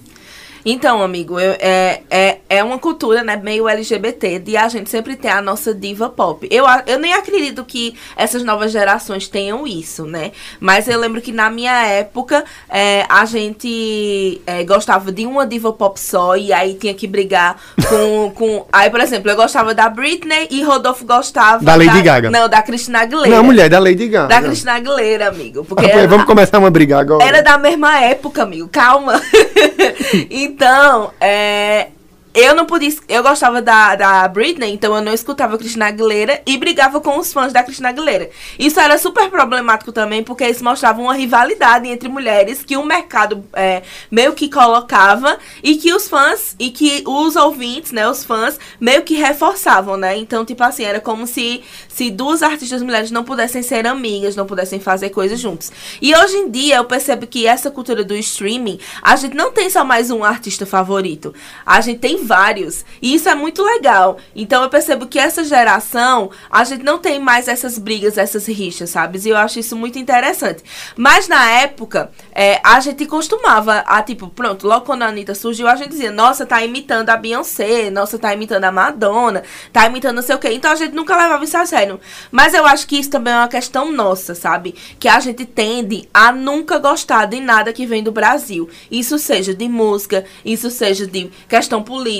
Então, amigo, eu- é, é, é uma cultura, né, meio LGBT, de a gente sempre ter a nossa diva pop. Eu, eu nem acredito que essas novas gerações tenham isso, né? Mas eu lembro que na minha época, é, a gente é, gostava de uma diva pop só, e aí tinha que brigar com, com... Aí, por exemplo, eu gostava da Britney e Rodolfo gostava... Da Lady Gaga. Não, da Cristina Aguilera. Não, mulher da Lady Gaga. Da Cristina Aguilera, amigo. Porque Ah, ela- Vamos começar uma briga agora. era da mesma época, amigo. Calma. então, é. Eu não podia. Eu gostava da, da Britney, então eu não escutava Cristina Aguilera e brigava com os fãs da Cristina Aguilera. Isso era super problemático também, porque isso mostrava uma rivalidade entre mulheres que o mercado é, meio que colocava e que os fãs e que os ouvintes, né, os fãs, meio que reforçavam, né? Então, tipo assim, era como se, se duas artistas mulheres não pudessem ser amigas, não pudessem fazer coisas juntos. E hoje em dia eu percebo que essa cultura do streaming, a gente não tem só mais um artista favorito. A gente tem vários. E isso é muito legal. Então eu percebo que essa geração, a gente não tem mais essas brigas, essas rixas, sabe? E eu acho isso muito interessante. Mas na época, é, a gente costumava, a, tipo, pronto, logo quando a Anitta surgiu, a gente dizia, nossa, tá imitando a Beyoncé, nossa, tá imitando a Madonna, tá imitando não sei o quê. Então a gente nunca levava isso a sério. Mas eu acho que isso também é uma questão nossa, sabe? Que a gente tende a nunca gostar de nada que vem do Brasil. Isso seja de música, isso seja de questão política,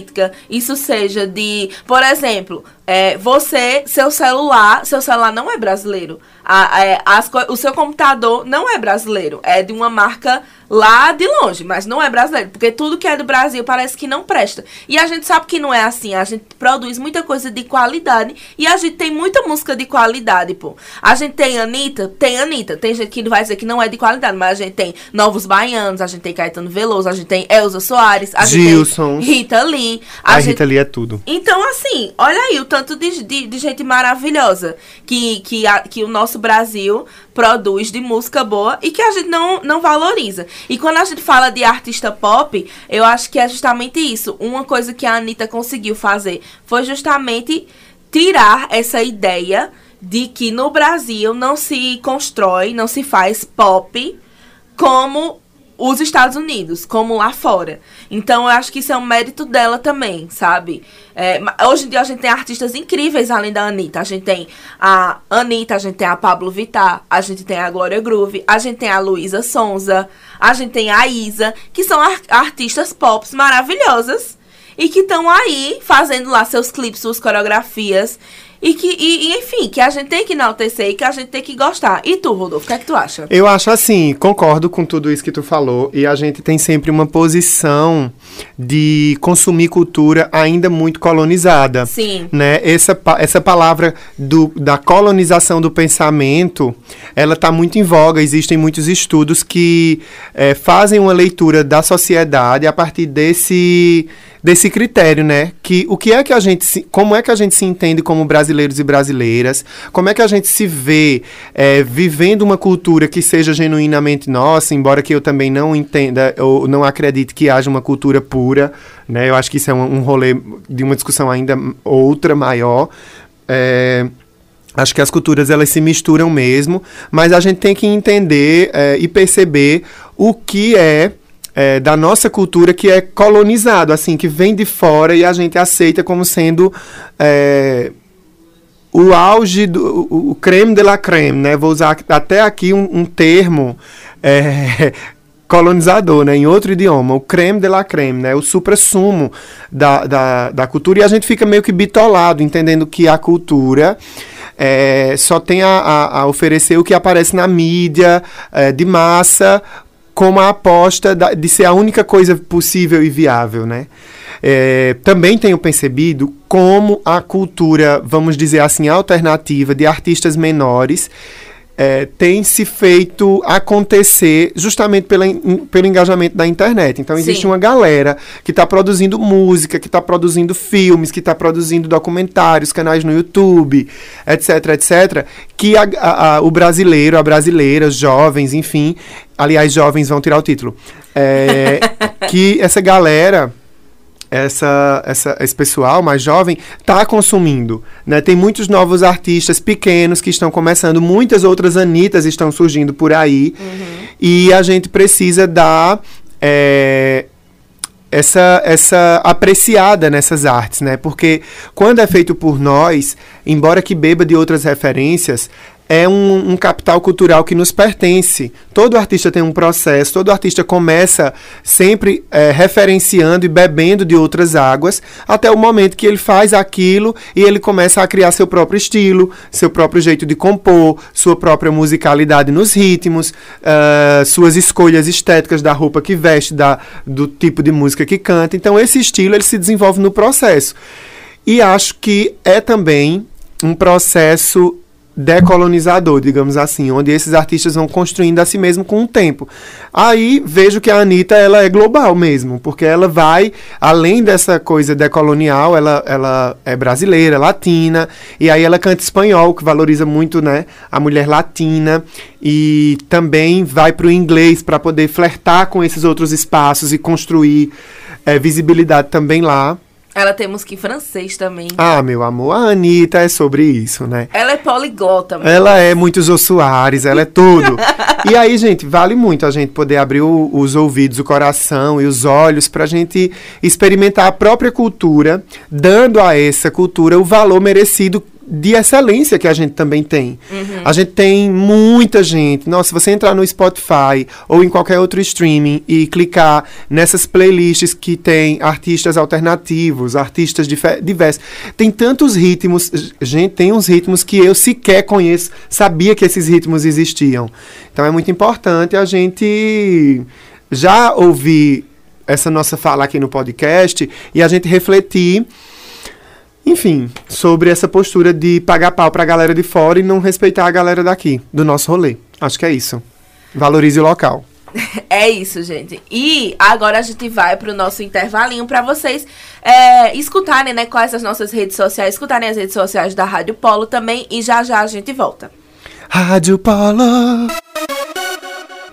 isso seja de, por exemplo, É, você, seu celular, seu celular não é brasileiro. A- é, as o seu computador não é brasileiro. É de uma marca lá de longe, mas não é brasileiro. Porque tudo que é do Brasil parece que não presta. E a gente sabe que não é assim. A gente produz muita coisa de qualidade. E a gente tem muita música de qualidade, pô. A gente tem Anitta, tem Anitta. Tem gente que vai dizer que não é de qualidade, mas a gente tem Novos Baianos, a gente tem Caetano Veloso, a gente tem Elza Soares, a gente Gilson. tem Rita Lee. A, gente Rita ali é tudo. então, assim, olha aí o tanto de, de, de gente maravilhosa que, que, a- que o nosso Brasil produz de música boa e que a gente não, não valoriza. E quando a gente fala de artista pop, eu acho que é justamente isso. Uma coisa que a Anitta conseguiu fazer foi justamente tirar essa ideia de que no Brasil não se constrói, não se faz pop como os Estados Unidos, como lá fora. Então eu acho que isso é um mérito dela também, sabe? É, hoje em dia a gente tem artistas incríveis além da Anitta. A gente tem a Anitta, a gente tem a Pablo Vittar, a gente tem a Glória Groove, a gente tem a Luísa Sonza, a gente tem a Isa, que são ar- artistas pop maravilhosas e que estão aí fazendo lá seus clipes, suas coreografias. E que, e, e, enfim, que a gente tem que enaltecer e que a gente tem que gostar. E tu, Rodolfo, o que é que tu acha? Eu acho assim, concordo com tudo isso que tu falou, e a gente tem sempre uma posição de consumir cultura ainda muito colonizada. Sim. Né? Essa, essa palavra do, da colonização do pensamento, ela está muito em voga. Existem muitos estudos que eh, fazem uma leitura da sociedade a partir desse desse critério, né? Que o que é que a gente se, como é que a gente se entende como brasileiros e brasileiras? Como é que a gente se vê eh, vivendo uma cultura que seja genuinamente nossa, embora que eu também não entenda ou não acredite que haja uma cultura pura, né? Eu acho que isso é um, um rolê de uma discussão ainda outra maior. É, Acho que as culturas elas se misturam mesmo, mas a gente tem que entender eh, e perceber o que é, eh, da nossa cultura que é colonizado, assim, que vem de fora e a gente aceita como sendo eh, o auge, do, o, creme de la creme, né? Vou usar até aqui um, um termo eh, colonizador, né? Em outro idioma, o creme de la creme, né? O supra-sumo da, da, da cultura. E a gente fica meio que bitolado, entendendo que a cultura é, só tem a, a, a oferecer o que aparece na mídia é, de massa como a aposta da- de ser a única coisa possível e viável, né? É, também tenho percebido como a cultura, vamos dizer assim, alternativa de artistas menores é, tem se feito acontecer justamente pela, pelo engajamento da internet. Então, existe Sim. uma galera que está produzindo música, que está produzindo filmes, que está produzindo documentários, canais no YouTube, etc, etc, que a- a- a- o brasileiro, a brasileira, os jovens, enfim, aliás, jovens vão tirar o título, é, que essa galera essa, essa, esse pessoal mais jovem está consumindo. Né? Tem muitos novos artistas pequenos que estão começando, muitas outras Anitas estão surgindo por aí. E a gente precisa dar é, essa, essa apreciada nessas artes, né? Porque quando é feito por nós, embora que beba de outras referências, é um, um capital cultural que nos pertence. Todo artista tem um processo, todo artista começa sempre é, referenciando e bebendo de outras águas, até o momento que ele faz aquilo e ele começa a criar seu próprio estilo, seu próprio jeito de compor, sua própria musicalidade nos ritmos, ah, suas escolhas estéticas da roupa que veste, da, do tipo de música que canta. Então, esse estilo ele se desenvolve no processo. E acho que é também um processo decolonizador, digamos assim, onde esses artistas vão construindo a si mesmo com o tempo. Aí vejo que a Anitta ela é global mesmo, porque ela vai além dessa coisa decolonial, ela, ela é brasileira, latina, e aí ela canta espanhol, que valoriza muito, né, a mulher latina, e também vai para o inglês para poder flertar com esses outros espaços e construir eh, visibilidade também lá. Ela tem música em francês também. Ah, meu amor, a Anitta é sobre isso, né? Ela é poliglota. meu. Ela é muito Jô Soares, ela é tudo. e aí, gente, vale muito a gente poder abrir o- os ouvidos, o coração e os olhos pra gente experimentar a própria cultura, dando a essa cultura o valor merecido de excelência que a gente também tem. Uhum. A gente tem muita gente. Nossa, se você entrar no Spotify ou em qualquer outro streaming e clicar nessas playlists que tem artistas alternativos, artistas diversos, tem tantos ritmos. Gente, tem uns ritmos que eu sequer conheço, sabia que esses ritmos existiam. Então é muito importante a gente já ouvir essa nossa fala aqui no podcast e a gente refletir enfim, sobre essa postura de pagar pau pra galera de fora e não respeitar a galera daqui, do nosso rolê. Acho que é isso. Valorize o local. É isso, gente. E agora a gente vai pro nosso intervalinho pra vocês é, escutarem, né, quais as nossas redes sociais, escutarem as redes sociais da Rádio Polo também e já já a gente volta. Rádio Polo.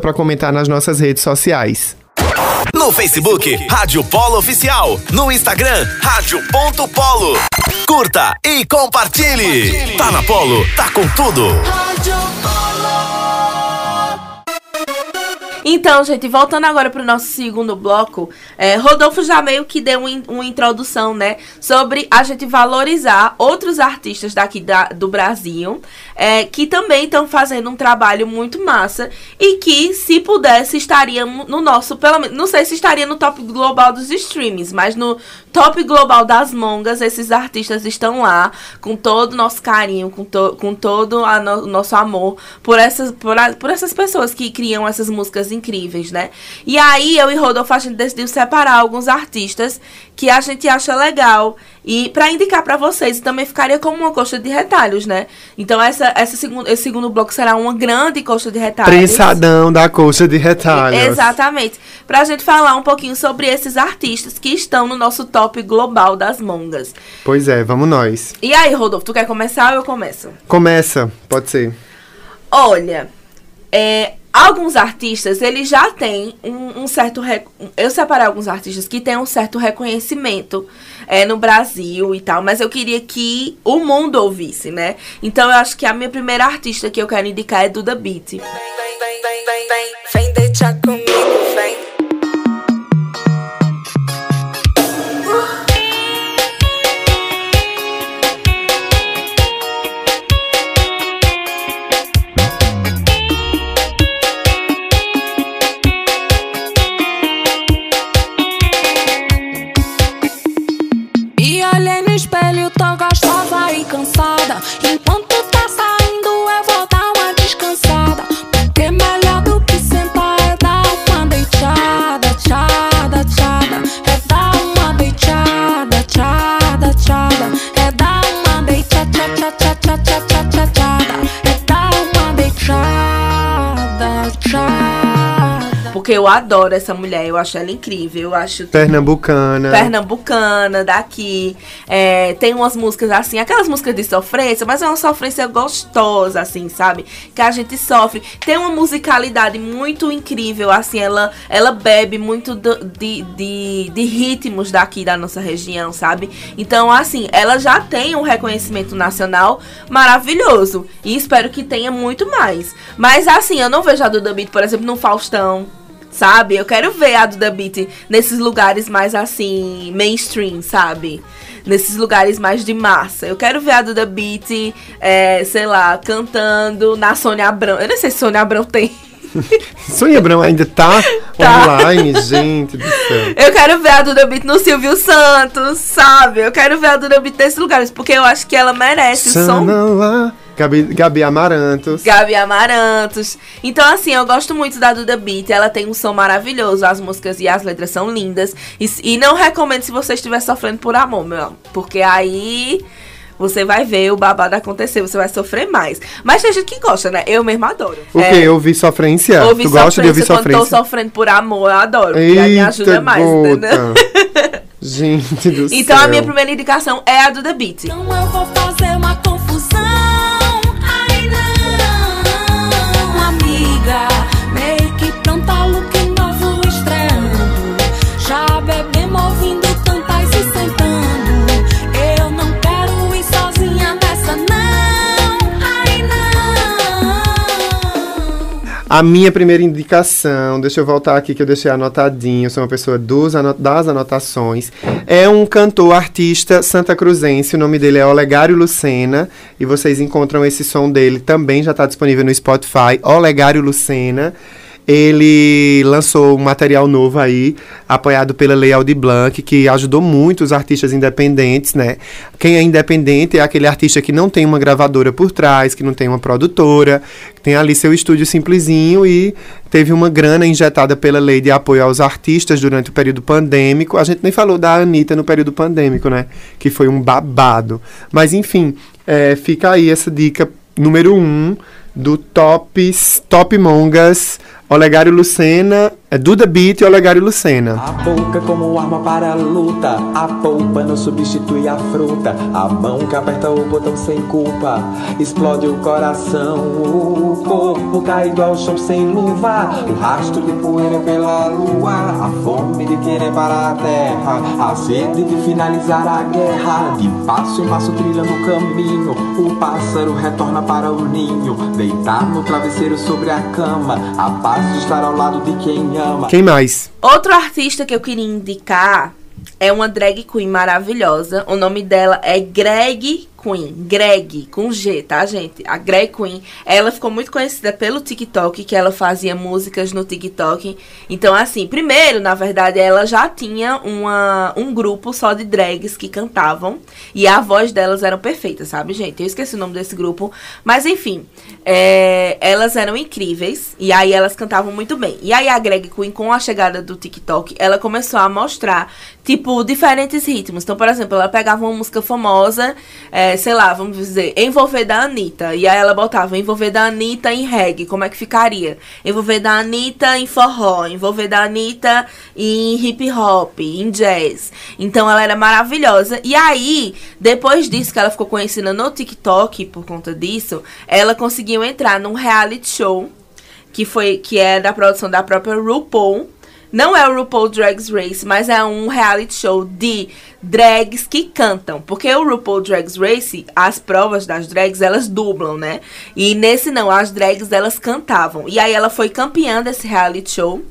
pra comentar nas nossas redes sociais. No Facebook, Rádio Polo Oficial. No Instagram, Rádio.polo. Curta e compartilhe. Tá na Polo, tá com tudo. Então, gente, voltando agora pro nosso segundo bloco, é, Rodolfo já meio que deu um uma introdução, né, sobre a gente valorizar outros artistas daqui da- do Brasil, é, que também estão fazendo um trabalho muito massa e que, se pudesse, estaria no nosso, pelo menos, não sei se estaria no top global dos streams, mas no top global das mongas, esses artistas estão lá com todo o nosso carinho, com, to, com todo a no- o nosso amor por essas, por, a- por essas pessoas que criam essas músicas incríveis, né? E aí eu e Rodolfo a gente decidiu separar alguns artistas que a gente acha legal e para indicar para vocês também ficaria como uma coxa de retalhos, né? Então essa, essa segundo, esse segundo bloco será uma grande coxa de retalhos. Prensadão da coxa de retalhos. Exatamente. Pra gente falar um pouquinho sobre esses artistas que estão no nosso top global das mongas. Pois é, vamos nós. E aí, Rodolfo, tu quer começar ou eu começo? Começa, pode ser. Olha, é, alguns artistas, eles já têm um, um certo... rec- Eu separei alguns artistas que têm um certo reconhecimento é, no Brasil e tal, mas eu queria que o mundo ouvisse, né? Então eu acho que a minha primeira artista que eu quero indicar é Duda Beat. Vem, vem, vem, vem, vem deixar comigo, Porque eu adoro essa mulher, eu acho ela incrível, eu acho Pernambucana. pernambucana, daqui. É, tem umas músicas assim, aquelas músicas de sofrência, mas é uma sofrência gostosa, assim, sabe? Que a gente sofre. Tem uma musicalidade muito incrível, assim, ela, ela bebe muito do- de, de, de ritmos daqui da nossa região, sabe? Então, assim, ela já tem um reconhecimento nacional maravilhoso. E espero que tenha muito mais. Mas, assim, eu não vejo a Duda Beat, por exemplo, no Faustão. Sabe? Eu quero ver a Duda Beat nesses lugares mais assim, mainstream, sabe? Nesses lugares mais de massa. Eu quero ver a Duda Beat, é, sei lá, cantando na Sônia Abrão. Eu não sei se Sônia Abrão tem. Sônia Abrão ainda tá, Tá. online, gente do céu. Eu quero ver a Duda Beat no Silvio Santos, sabe? Eu quero ver a Duda Beat nesses lugares, porque eu acho que ela merece o som Sanala, Gabi, Gabi Amarantos. Gabi Amarantos. Então, assim, eu gosto muito da Duda Beat. Ela tem um som maravilhoso. As músicas e as letras são lindas. E, e não recomendo se você estiver sofrendo por amor, meu amor. Porque aí você vai ver o babado acontecer. Você vai sofrer mais. Mas tem gente que gosta, né? Eu mesmo adoro. O quê? Ouvir sofrência? Ouvir tu gosta de ouvir Quando tô sofrência? sofrendo por amor, eu adoro. Porque aí me ajuda Eita, mais, gota. entendeu? Gente do Então céu. a minha primeira indicação é a do The Beat. Então eu vou fazer uma confusão. A minha primeira indicação, deixa eu voltar aqui que eu deixei anotadinho, eu sou uma pessoa dos das anotações. É um cantor artista santa cruzense, o nome dele é Olegário Lucena, e vocês encontram esse som dele também, já está disponível no Spotify, Olegário Lucena. Ele lançou um material novo aí, apoiado pela Lei Aldir Blanc, que ajudou muito os artistas independentes, né? Quem é independente é aquele artista que não tem uma gravadora por trás, que não tem uma produtora, que tem ali seu estúdio simplesinho e teve uma grana injetada pela lei de apoio aos artistas durante o período pandêmico. A gente nem falou da Anitta no período pandêmico, né? Que foi um babado. Mas enfim, é, fica aí essa dica número um do Tops, Top Mongas, Olegário Lucena, é Duda Beat e Olegário Lucena. A boca como arma para a luta, a polpa não substitui a fruta. A mão que aperta o botão sem culpa, explode o coração. O corpo caído ao chão sem luva, o rastro de poeira pela lua. A fome de querer parar a terra, a sede de finalizar a guerra. De passo em passo trilhando o caminho, o pássaro retorna para o ninho. Deitar no travesseiro sobre a cama, a paz de estar ao lado de quem ama. Quem mais? Outro artista que eu queria indicar é uma drag queen maravilhosa. O nome dela é Greg Queen. Greg, com G, tá, gente? A Greg Queen. Ela ficou muito conhecida pelo TikTok, que ela fazia músicas no TikTok. Então, assim, primeiro, na verdade, ela já tinha uma, um grupo só de drags que cantavam. E a voz delas eram perfeitas, sabe, gente? Eu esqueci o nome desse grupo. Mas, enfim, é, elas eram incríveis. E aí elas cantavam muito bem. E aí a Greg Queen, com a chegada do TikTok, ela começou a mostrar, tipo, diferentes ritmos. Então, por exemplo, ela pegava uma música famosa, é, sei lá, vamos dizer, Envolver da Anitta. E aí ela botava Envolver da Anitta em reggae, como é que ficaria? Envolver da Anitta em forró, Envolver da Anitta em hip hop, em jazz. Então ela era maravilhosa. E aí, depois disso que ela ficou conhecida no TikTok, por conta disso, ela conseguiu entrar num reality show que foi que é da produção da própria RuPaul. Não é o RuPaul Drags Race, mas é um reality show de drags que cantam. Porque o RuPaul Drags Race, as provas das drags, elas dublam, né? E nesse não, as drags elas cantavam. E aí ela foi campeã desse reality show.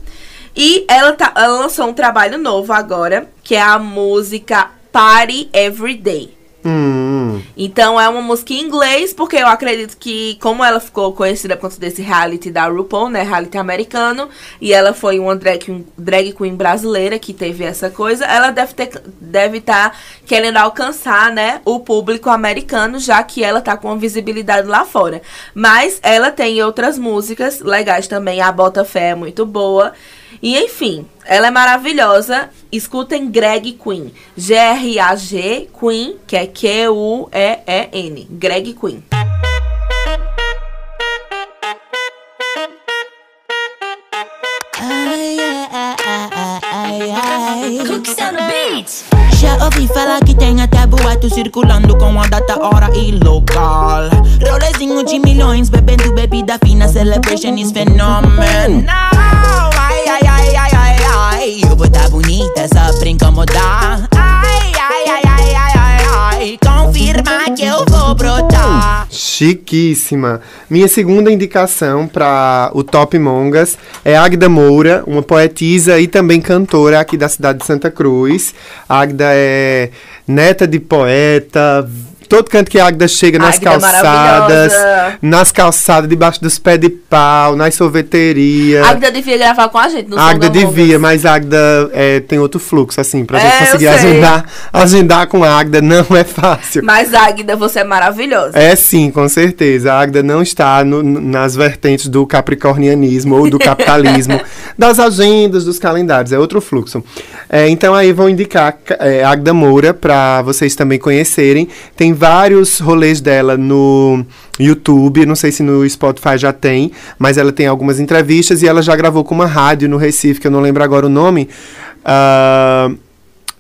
E ela, tá, ela lançou um trabalho novo agora, que é a música Party Every Day. Hum. Então é uma música em inglês, porque eu acredito que, como ela ficou conhecida por conta desse reality da RuPaul, né? Reality americano, e ela foi uma drag, drag queen brasileira que teve essa coisa, ela deve ter deve estar querendo alcançar, né, o público americano, já que ela tá com visibilidade lá fora. Mas ela tem outras músicas legais também, a Bota Fé é muito boa. E enfim, ela é maravilhosa. Escutem Greg Queen. G-R-A-G Queen, que é Q-U-E-E-N. Greg Queen. Já ouvi falar que tem até boato circulando com a data, hora e local. Rolezinho de milhões, bebendo bebida fina, celebration is phenomenal. Ai, ai, ai, ai, ai, ai, eu vou tá bonita só pra incomodar. Ai, ai, ai, ai, ai, ai, ai, confirma que eu vou brotar. Chiquíssima. Minha segunda indicação para o Top Mongas é Agda Moura, uma poetisa e também cantora aqui da cidade de Santa Cruz. Agda é neta de poeta. Todo canto que a Agda chega nas Agda calçadas, maravilhosa. nas calçadas, debaixo dos pés de pau, nas sorveterias. A Agda devia gravar com a gente no A Agda Som da Mongas. devia, mas a Agda é, tem outro fluxo, assim, pra É, gente conseguir agendar, agendar com a Agda não é fácil. Mas Agda, você é maravilhosa. É sim, com certeza. A Agda não está no- nas vertentes do capricornianismo ou do capitalismo, das agendas, dos calendários, é outro fluxo. É, então aí vou indicar é, Agda Moura para vocês também conhecerem. Tem vários rolês dela no YouTube, não sei se no Spotify já tem, mas ela tem algumas entrevistas e ela já gravou com uma rádio no Recife, que eu não lembro agora o nome. Ah,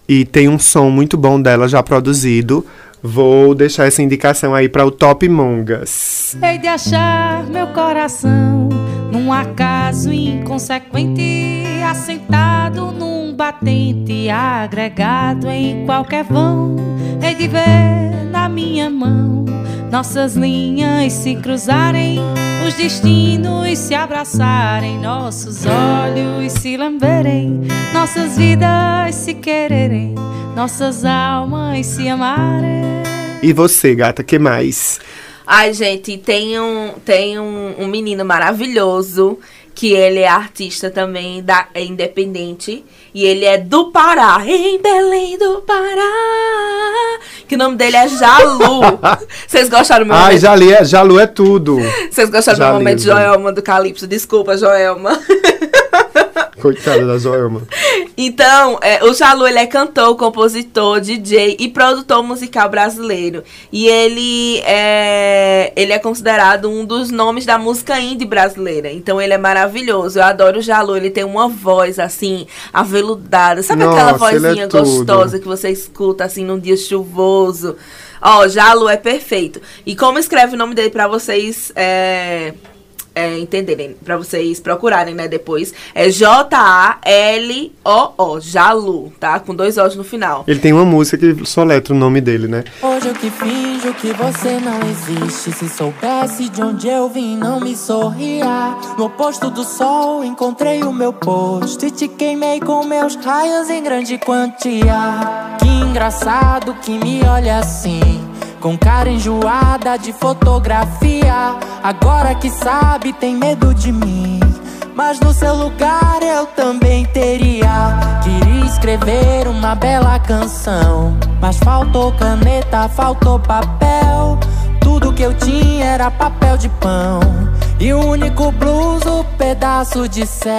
e tem um som muito bom dela já produzido. Vou deixar essa indicação aí para o Top Mongas. Hei de achar meu coração num acaso inconsequente, assentado num batente, agregado em qualquer vão. Hei de ver na minha mão nossas linhas se cruzarem, os destinos se abraçarem, nossos olhos se lamberem, nossas vidas se quererem, nossas almas se amarem. E você, gata, que mais? Ai, gente, tem um, tem um, um menino maravilhoso que ele é artista também, da, é independente. E ele é do Pará, em Belém do Pará. Que o nome dele é Jalu. Vocês gostaram do meu Ai, momento? Jali é, Jalu é tudo. Vocês gostaram do meu Jali, momento de Jali. Joelma do Calypso? Desculpa, Joelma. Coitada da Joelma. Então, é, o Jalu, ele é cantor, compositor, DJ e produtor musical brasileiro. E ele é, ele é considerado um dos nomes da música indie brasileira. Então, ele é maravilhoso. Eu adoro o Jalu. Ele tem uma voz, assim, aveludada. Sabe aquela Nossa, ele é vozinha tudo. gostosa que você escuta, assim, num dia chuvoso? Ó, Jalu é perfeito. E como escreve o nome dele pra vocês... É, é, entenderem, pra vocês procurarem, né, depois. É J-A-L-O-O, Jalu, tá? Com dois O's no final. Ele tem uma música que soletra o nome dele, né? Hoje eu que finjo que você não existe. Se soubesse de onde eu vim, não me sorria. No oposto do sol, encontrei o meu posto. E te queimei com meus raios em grande quantia. Que engraçado que me olha assim. Com cara enjoada de fotografia. Agora que sabe, tem medo de mim. Mas no seu lugar eu também teria. Queria escrever uma bela canção. Mas faltou caneta, faltou papel. Tudo que eu tinha era papel de pão. E o único blues, o pedaço de céu.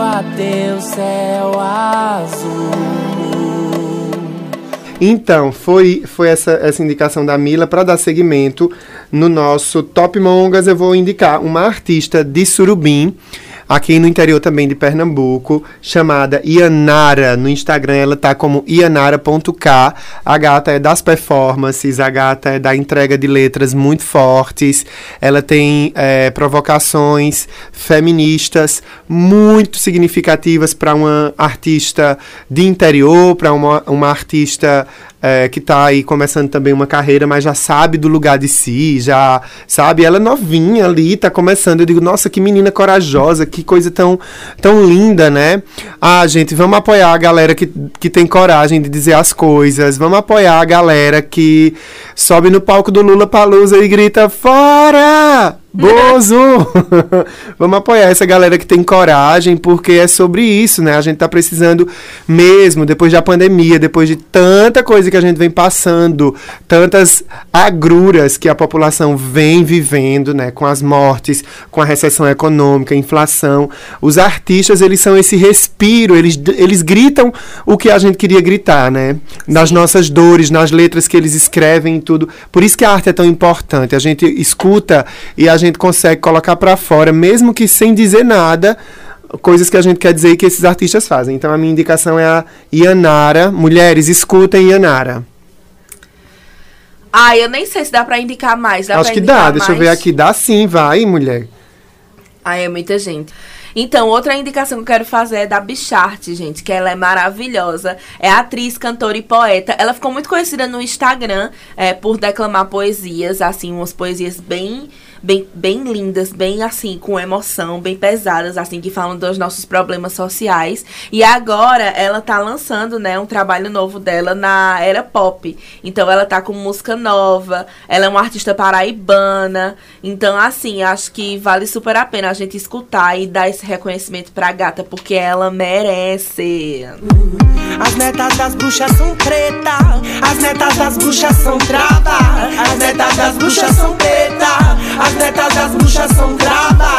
Adeus, céu azul. Então, foi, foi essa, essa indicação da Mila para dar seguimento no nosso Top Mongas. Eu vou indicar uma artista de Surubim, aqui no interior também de Pernambuco, chamada Ianara. No Instagram ela tá como ianara.k. A gata é das performances, a gata é da entrega de letras muito fortes. Ela tem é, provocações feministas muito significativas para uma artista de interior, para uma, uma artista é, que tá aí começando também uma carreira, mas já sabe do lugar de si, já sabe, ela é novinha ali, tá começando. Eu digo, nossa, que menina corajosa, que coisa tão, tão linda, né? Ah, gente, vamos apoiar a galera que, que tem coragem de dizer as coisas, vamos apoiar a galera que sobe no palco do Lula Palusa e grita: Fora! Bozo! Vamos apoiar essa galera que tem coragem, porque é sobre isso, né? A gente tá precisando mesmo, depois da pandemia, depois de tanta coisa que a gente vem passando, tantas agruras que a população vem vivendo, né? Com as mortes, com a recessão econômica, inflação. Os artistas, eles são esse respiro, eles, eles gritam o que a gente queria gritar, né? Nas nossas dores, nas letras que eles escrevem e tudo. Por isso que a arte é tão importante. A gente escuta e a gente consegue colocar pra fora, mesmo que sem dizer nada, coisas que a gente quer dizer que esses artistas fazem. Então a minha indicação é a Ianara. Mulheres, escutem Ianara. Ah, eu nem sei se dá pra indicar mais. Dá Acho que dá, deixa eu ver mais? aqui. Dá sim, vai, mulher. Ai, é muita gente. Então, outra indicação que eu quero fazer é da Bicharte, gente, que ela é maravilhosa. É atriz, cantora e poeta. Ela ficou muito conhecida no Instagram é, por declamar poesias, assim, umas poesias bem, bem, bem lindas, bem assim, com emoção, bem pesadas, assim, que falam dos nossos problemas sociais. E agora ela tá lançando, né, um trabalho novo dela na era pop. Então ela tá com música nova, ela é uma artista paraibana. Então, assim, acho que vale super a pena a gente escutar e dar esse reconhecimento pra gata, porque ela merece. As netas das bruxas são preta, as netas das bruxas são trava, as netas das bruxas são preta, as netas das bruxas são trava.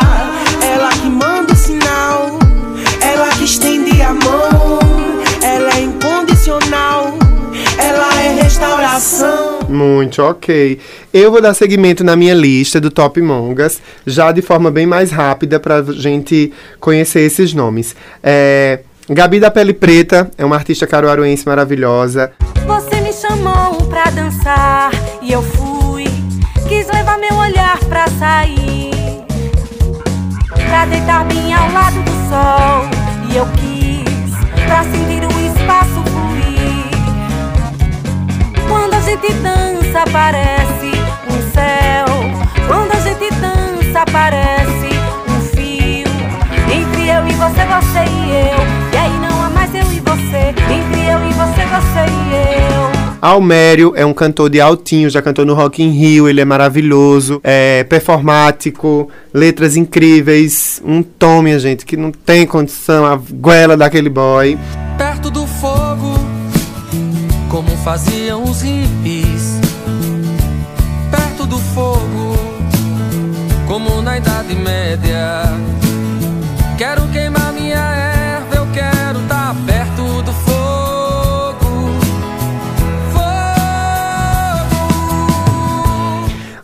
Ela que manda o sinal, ela que estende a mão, ela é incondicional, ela é restauração. Muito ok. Eu vou dar seguimento na minha lista do Top Mongas, já de forma bem mais rápida pra gente conhecer esses nomes. É, Gabi da Pele Preta é uma artista caruaruense maravilhosa. Você me chamou pra dançar e eu fui. Sair. Pra deitar bem ao lado do sol. E eu quis pra sentir o espaço fluir. Quando a gente dança, parece um céu. Quando a gente dança, parece um fio. Entre eu e você, você e eu. E aí não há mais eu e você. Entre eu e você, você e eu. Almério é um cantor de altinho, já cantou no Rock in Rio, ele é maravilhoso, é performático, letras incríveis, um tom, minha gente, que não tem condição, a goela daquele boy. perto do fogo, como faziam os hippies. Perto do fogo, como na Idade Média.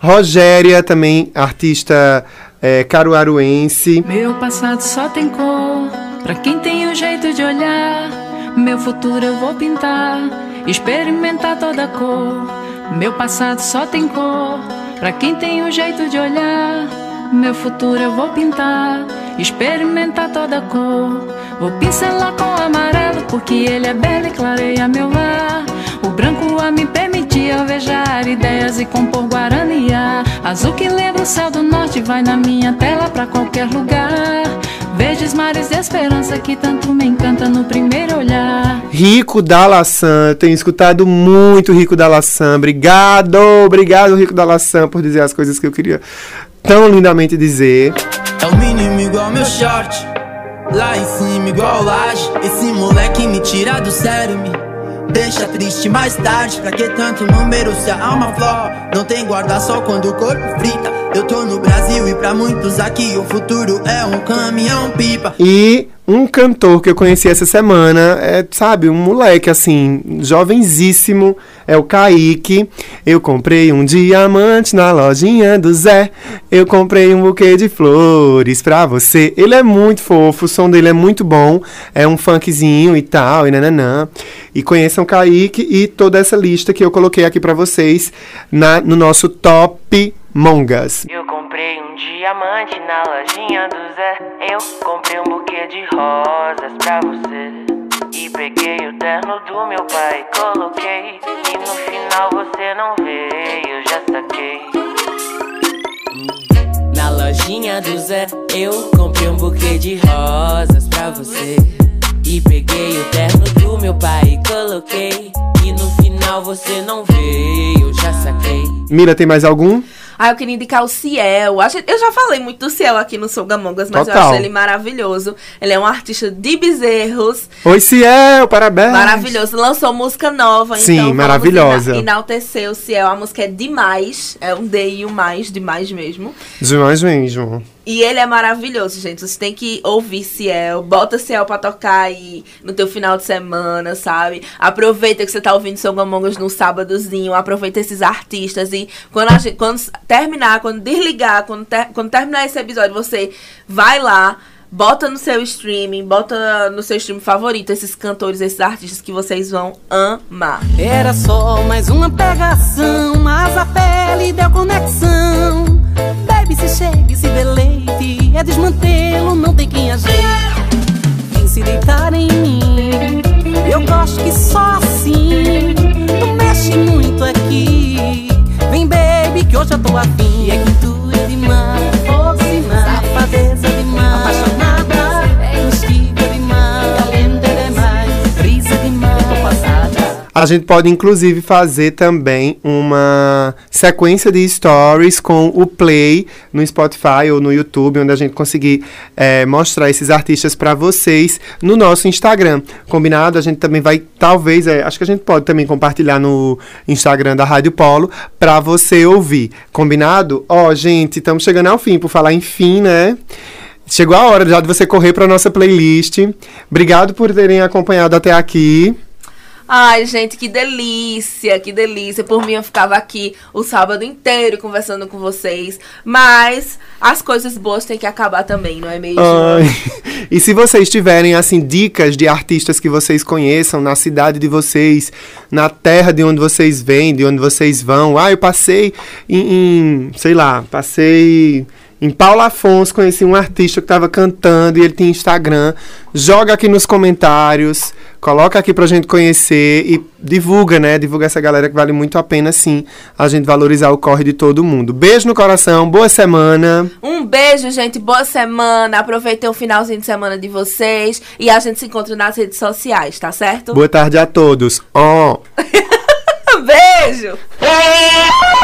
Rogéria, também artista é, caruaruense. Meu passado só tem cor pra quem tem o jeito de olhar. Meu futuro eu vou pintar, experimentar toda cor. Meu passado só tem cor pra quem tem o jeito de olhar. Meu futuro eu vou pintar, experimentar toda cor. Vou pincelar com amarelo porque ele é belo e clareia meu lar. O branco a me permitir alvejar ideias e compor guaraniá. Azul que lembra o céu do norte vai na minha tela pra qualquer lugar. Verdes mares de esperança que tanto me encanta no primeiro olhar. Rico da Laçã, tenho escutado muito Rico da Laçã. Obrigado, obrigado Rico da Laçã por dizer as coisas que eu queria tão lindamente dizer. É o mínimo igual meu short. Lá em cima igual laje. Esse moleque me tira do sério, me deixa triste mais tarde. Pra que tanto número se a alma flor? Não tem guarda-sol quando o corpo frita. Eu tô no Brasil e pra muitos aqui o futuro é um caminhão pipa. E um cantor que eu conheci essa semana é, sabe, um moleque assim, jovenzíssimo, é o Kaique. Eu comprei um diamante na lojinha do Zé. Eu comprei um buquê de flores pra você. Ele é muito fofo, o som dele é muito bom. É um funkzinho e tal, e nananã. E conheçam o Kaique e toda essa lista que eu coloquei aqui pra vocês na, no nosso Top Mongas. Eu comprei um diamante na lojinha do Zé. Eu comprei um buquê de rosas pra você. E peguei o terno do meu pai, coloquei. E no final você não veio, já saquei. Na lojinha do Zé, eu comprei um buquê de rosas pra você. E peguei o terno do meu pai e coloquei. E no final você não veio, já saquei. Mira, tem mais algum? Ah, eu queria indicar o Ciel. Eu já falei muito do Ciel aqui no Songamongas, mas eu Total. acho ele maravilhoso. Ele é um artista de bezerros. Oi, Ciel, parabéns. Maravilhoso. Lançou música nova, Sim, então maravilhosa. ena- enaltecer o Ciel. A música é demais. É um D e um mais, demais mesmo. Demais mesmo. E ele é maravilhoso, gente. Você tem que ouvir Ciel. Bota Ciel pra tocar aí no teu final de semana, sabe? Aproveita que você tá ouvindo Songamongas no sábadozinho. Aproveita esses artistas. E quando, gente, quando terminar, quando desligar, quando, ter- quando terminar esse episódio, você vai lá. Bota no seu streaming, bota no seu stream favorito esses cantores, esses artistas que vocês vão amar. Era só mais uma pegação, mas a pele deu conexão. Baby, se deleite, é desmantelo, não tem quem ajeite. Vem se deitar em mim, eu gosto que só assim. Tu mexe muito aqui, vem baby, que hoje eu tô afim. É que tu é demais, A gente pode inclusive fazer também uma sequência de stories com o play no Spotify ou no YouTube, onde a gente conseguir eh, mostrar esses artistas para vocês no nosso Instagram. Combinado? A gente também vai, talvez, eh, acho que a gente pode também compartilhar no Instagram da Rádio Polo para você ouvir. Combinado? Ó, gente, estamos chegando ao fim. Por falar em fim, né? Chegou a hora já de você correr para nossa playlist. Obrigado por terem acompanhado até aqui. Ai, gente, que delícia, que delícia. Por mim, eu ficava aqui o sábado inteiro conversando com vocês. Mas as coisas boas têm que acabar também, não é mesmo? Ai. E se vocês tiverem, assim, dicas de artistas que vocês conheçam na cidade de vocês, na terra de onde vocês vêm, de onde vocês vão. Ah, eu passei em, em sei lá, passei em Paulo Afonso, conheci um artista que estava cantando e ele tinha Instagram. Joga aqui nos comentários, coloca aqui pra gente conhecer e divulga, né? Divulga essa galera que vale muito a pena, sim, a gente valorizar o corre de todo mundo. Beijo no coração, boa semana. Um beijo, gente. Boa semana. Aproveitem o finalzinho de semana de vocês. E a gente se encontra nas redes sociais, tá certo? Boa tarde a todos. Ó. Beijo!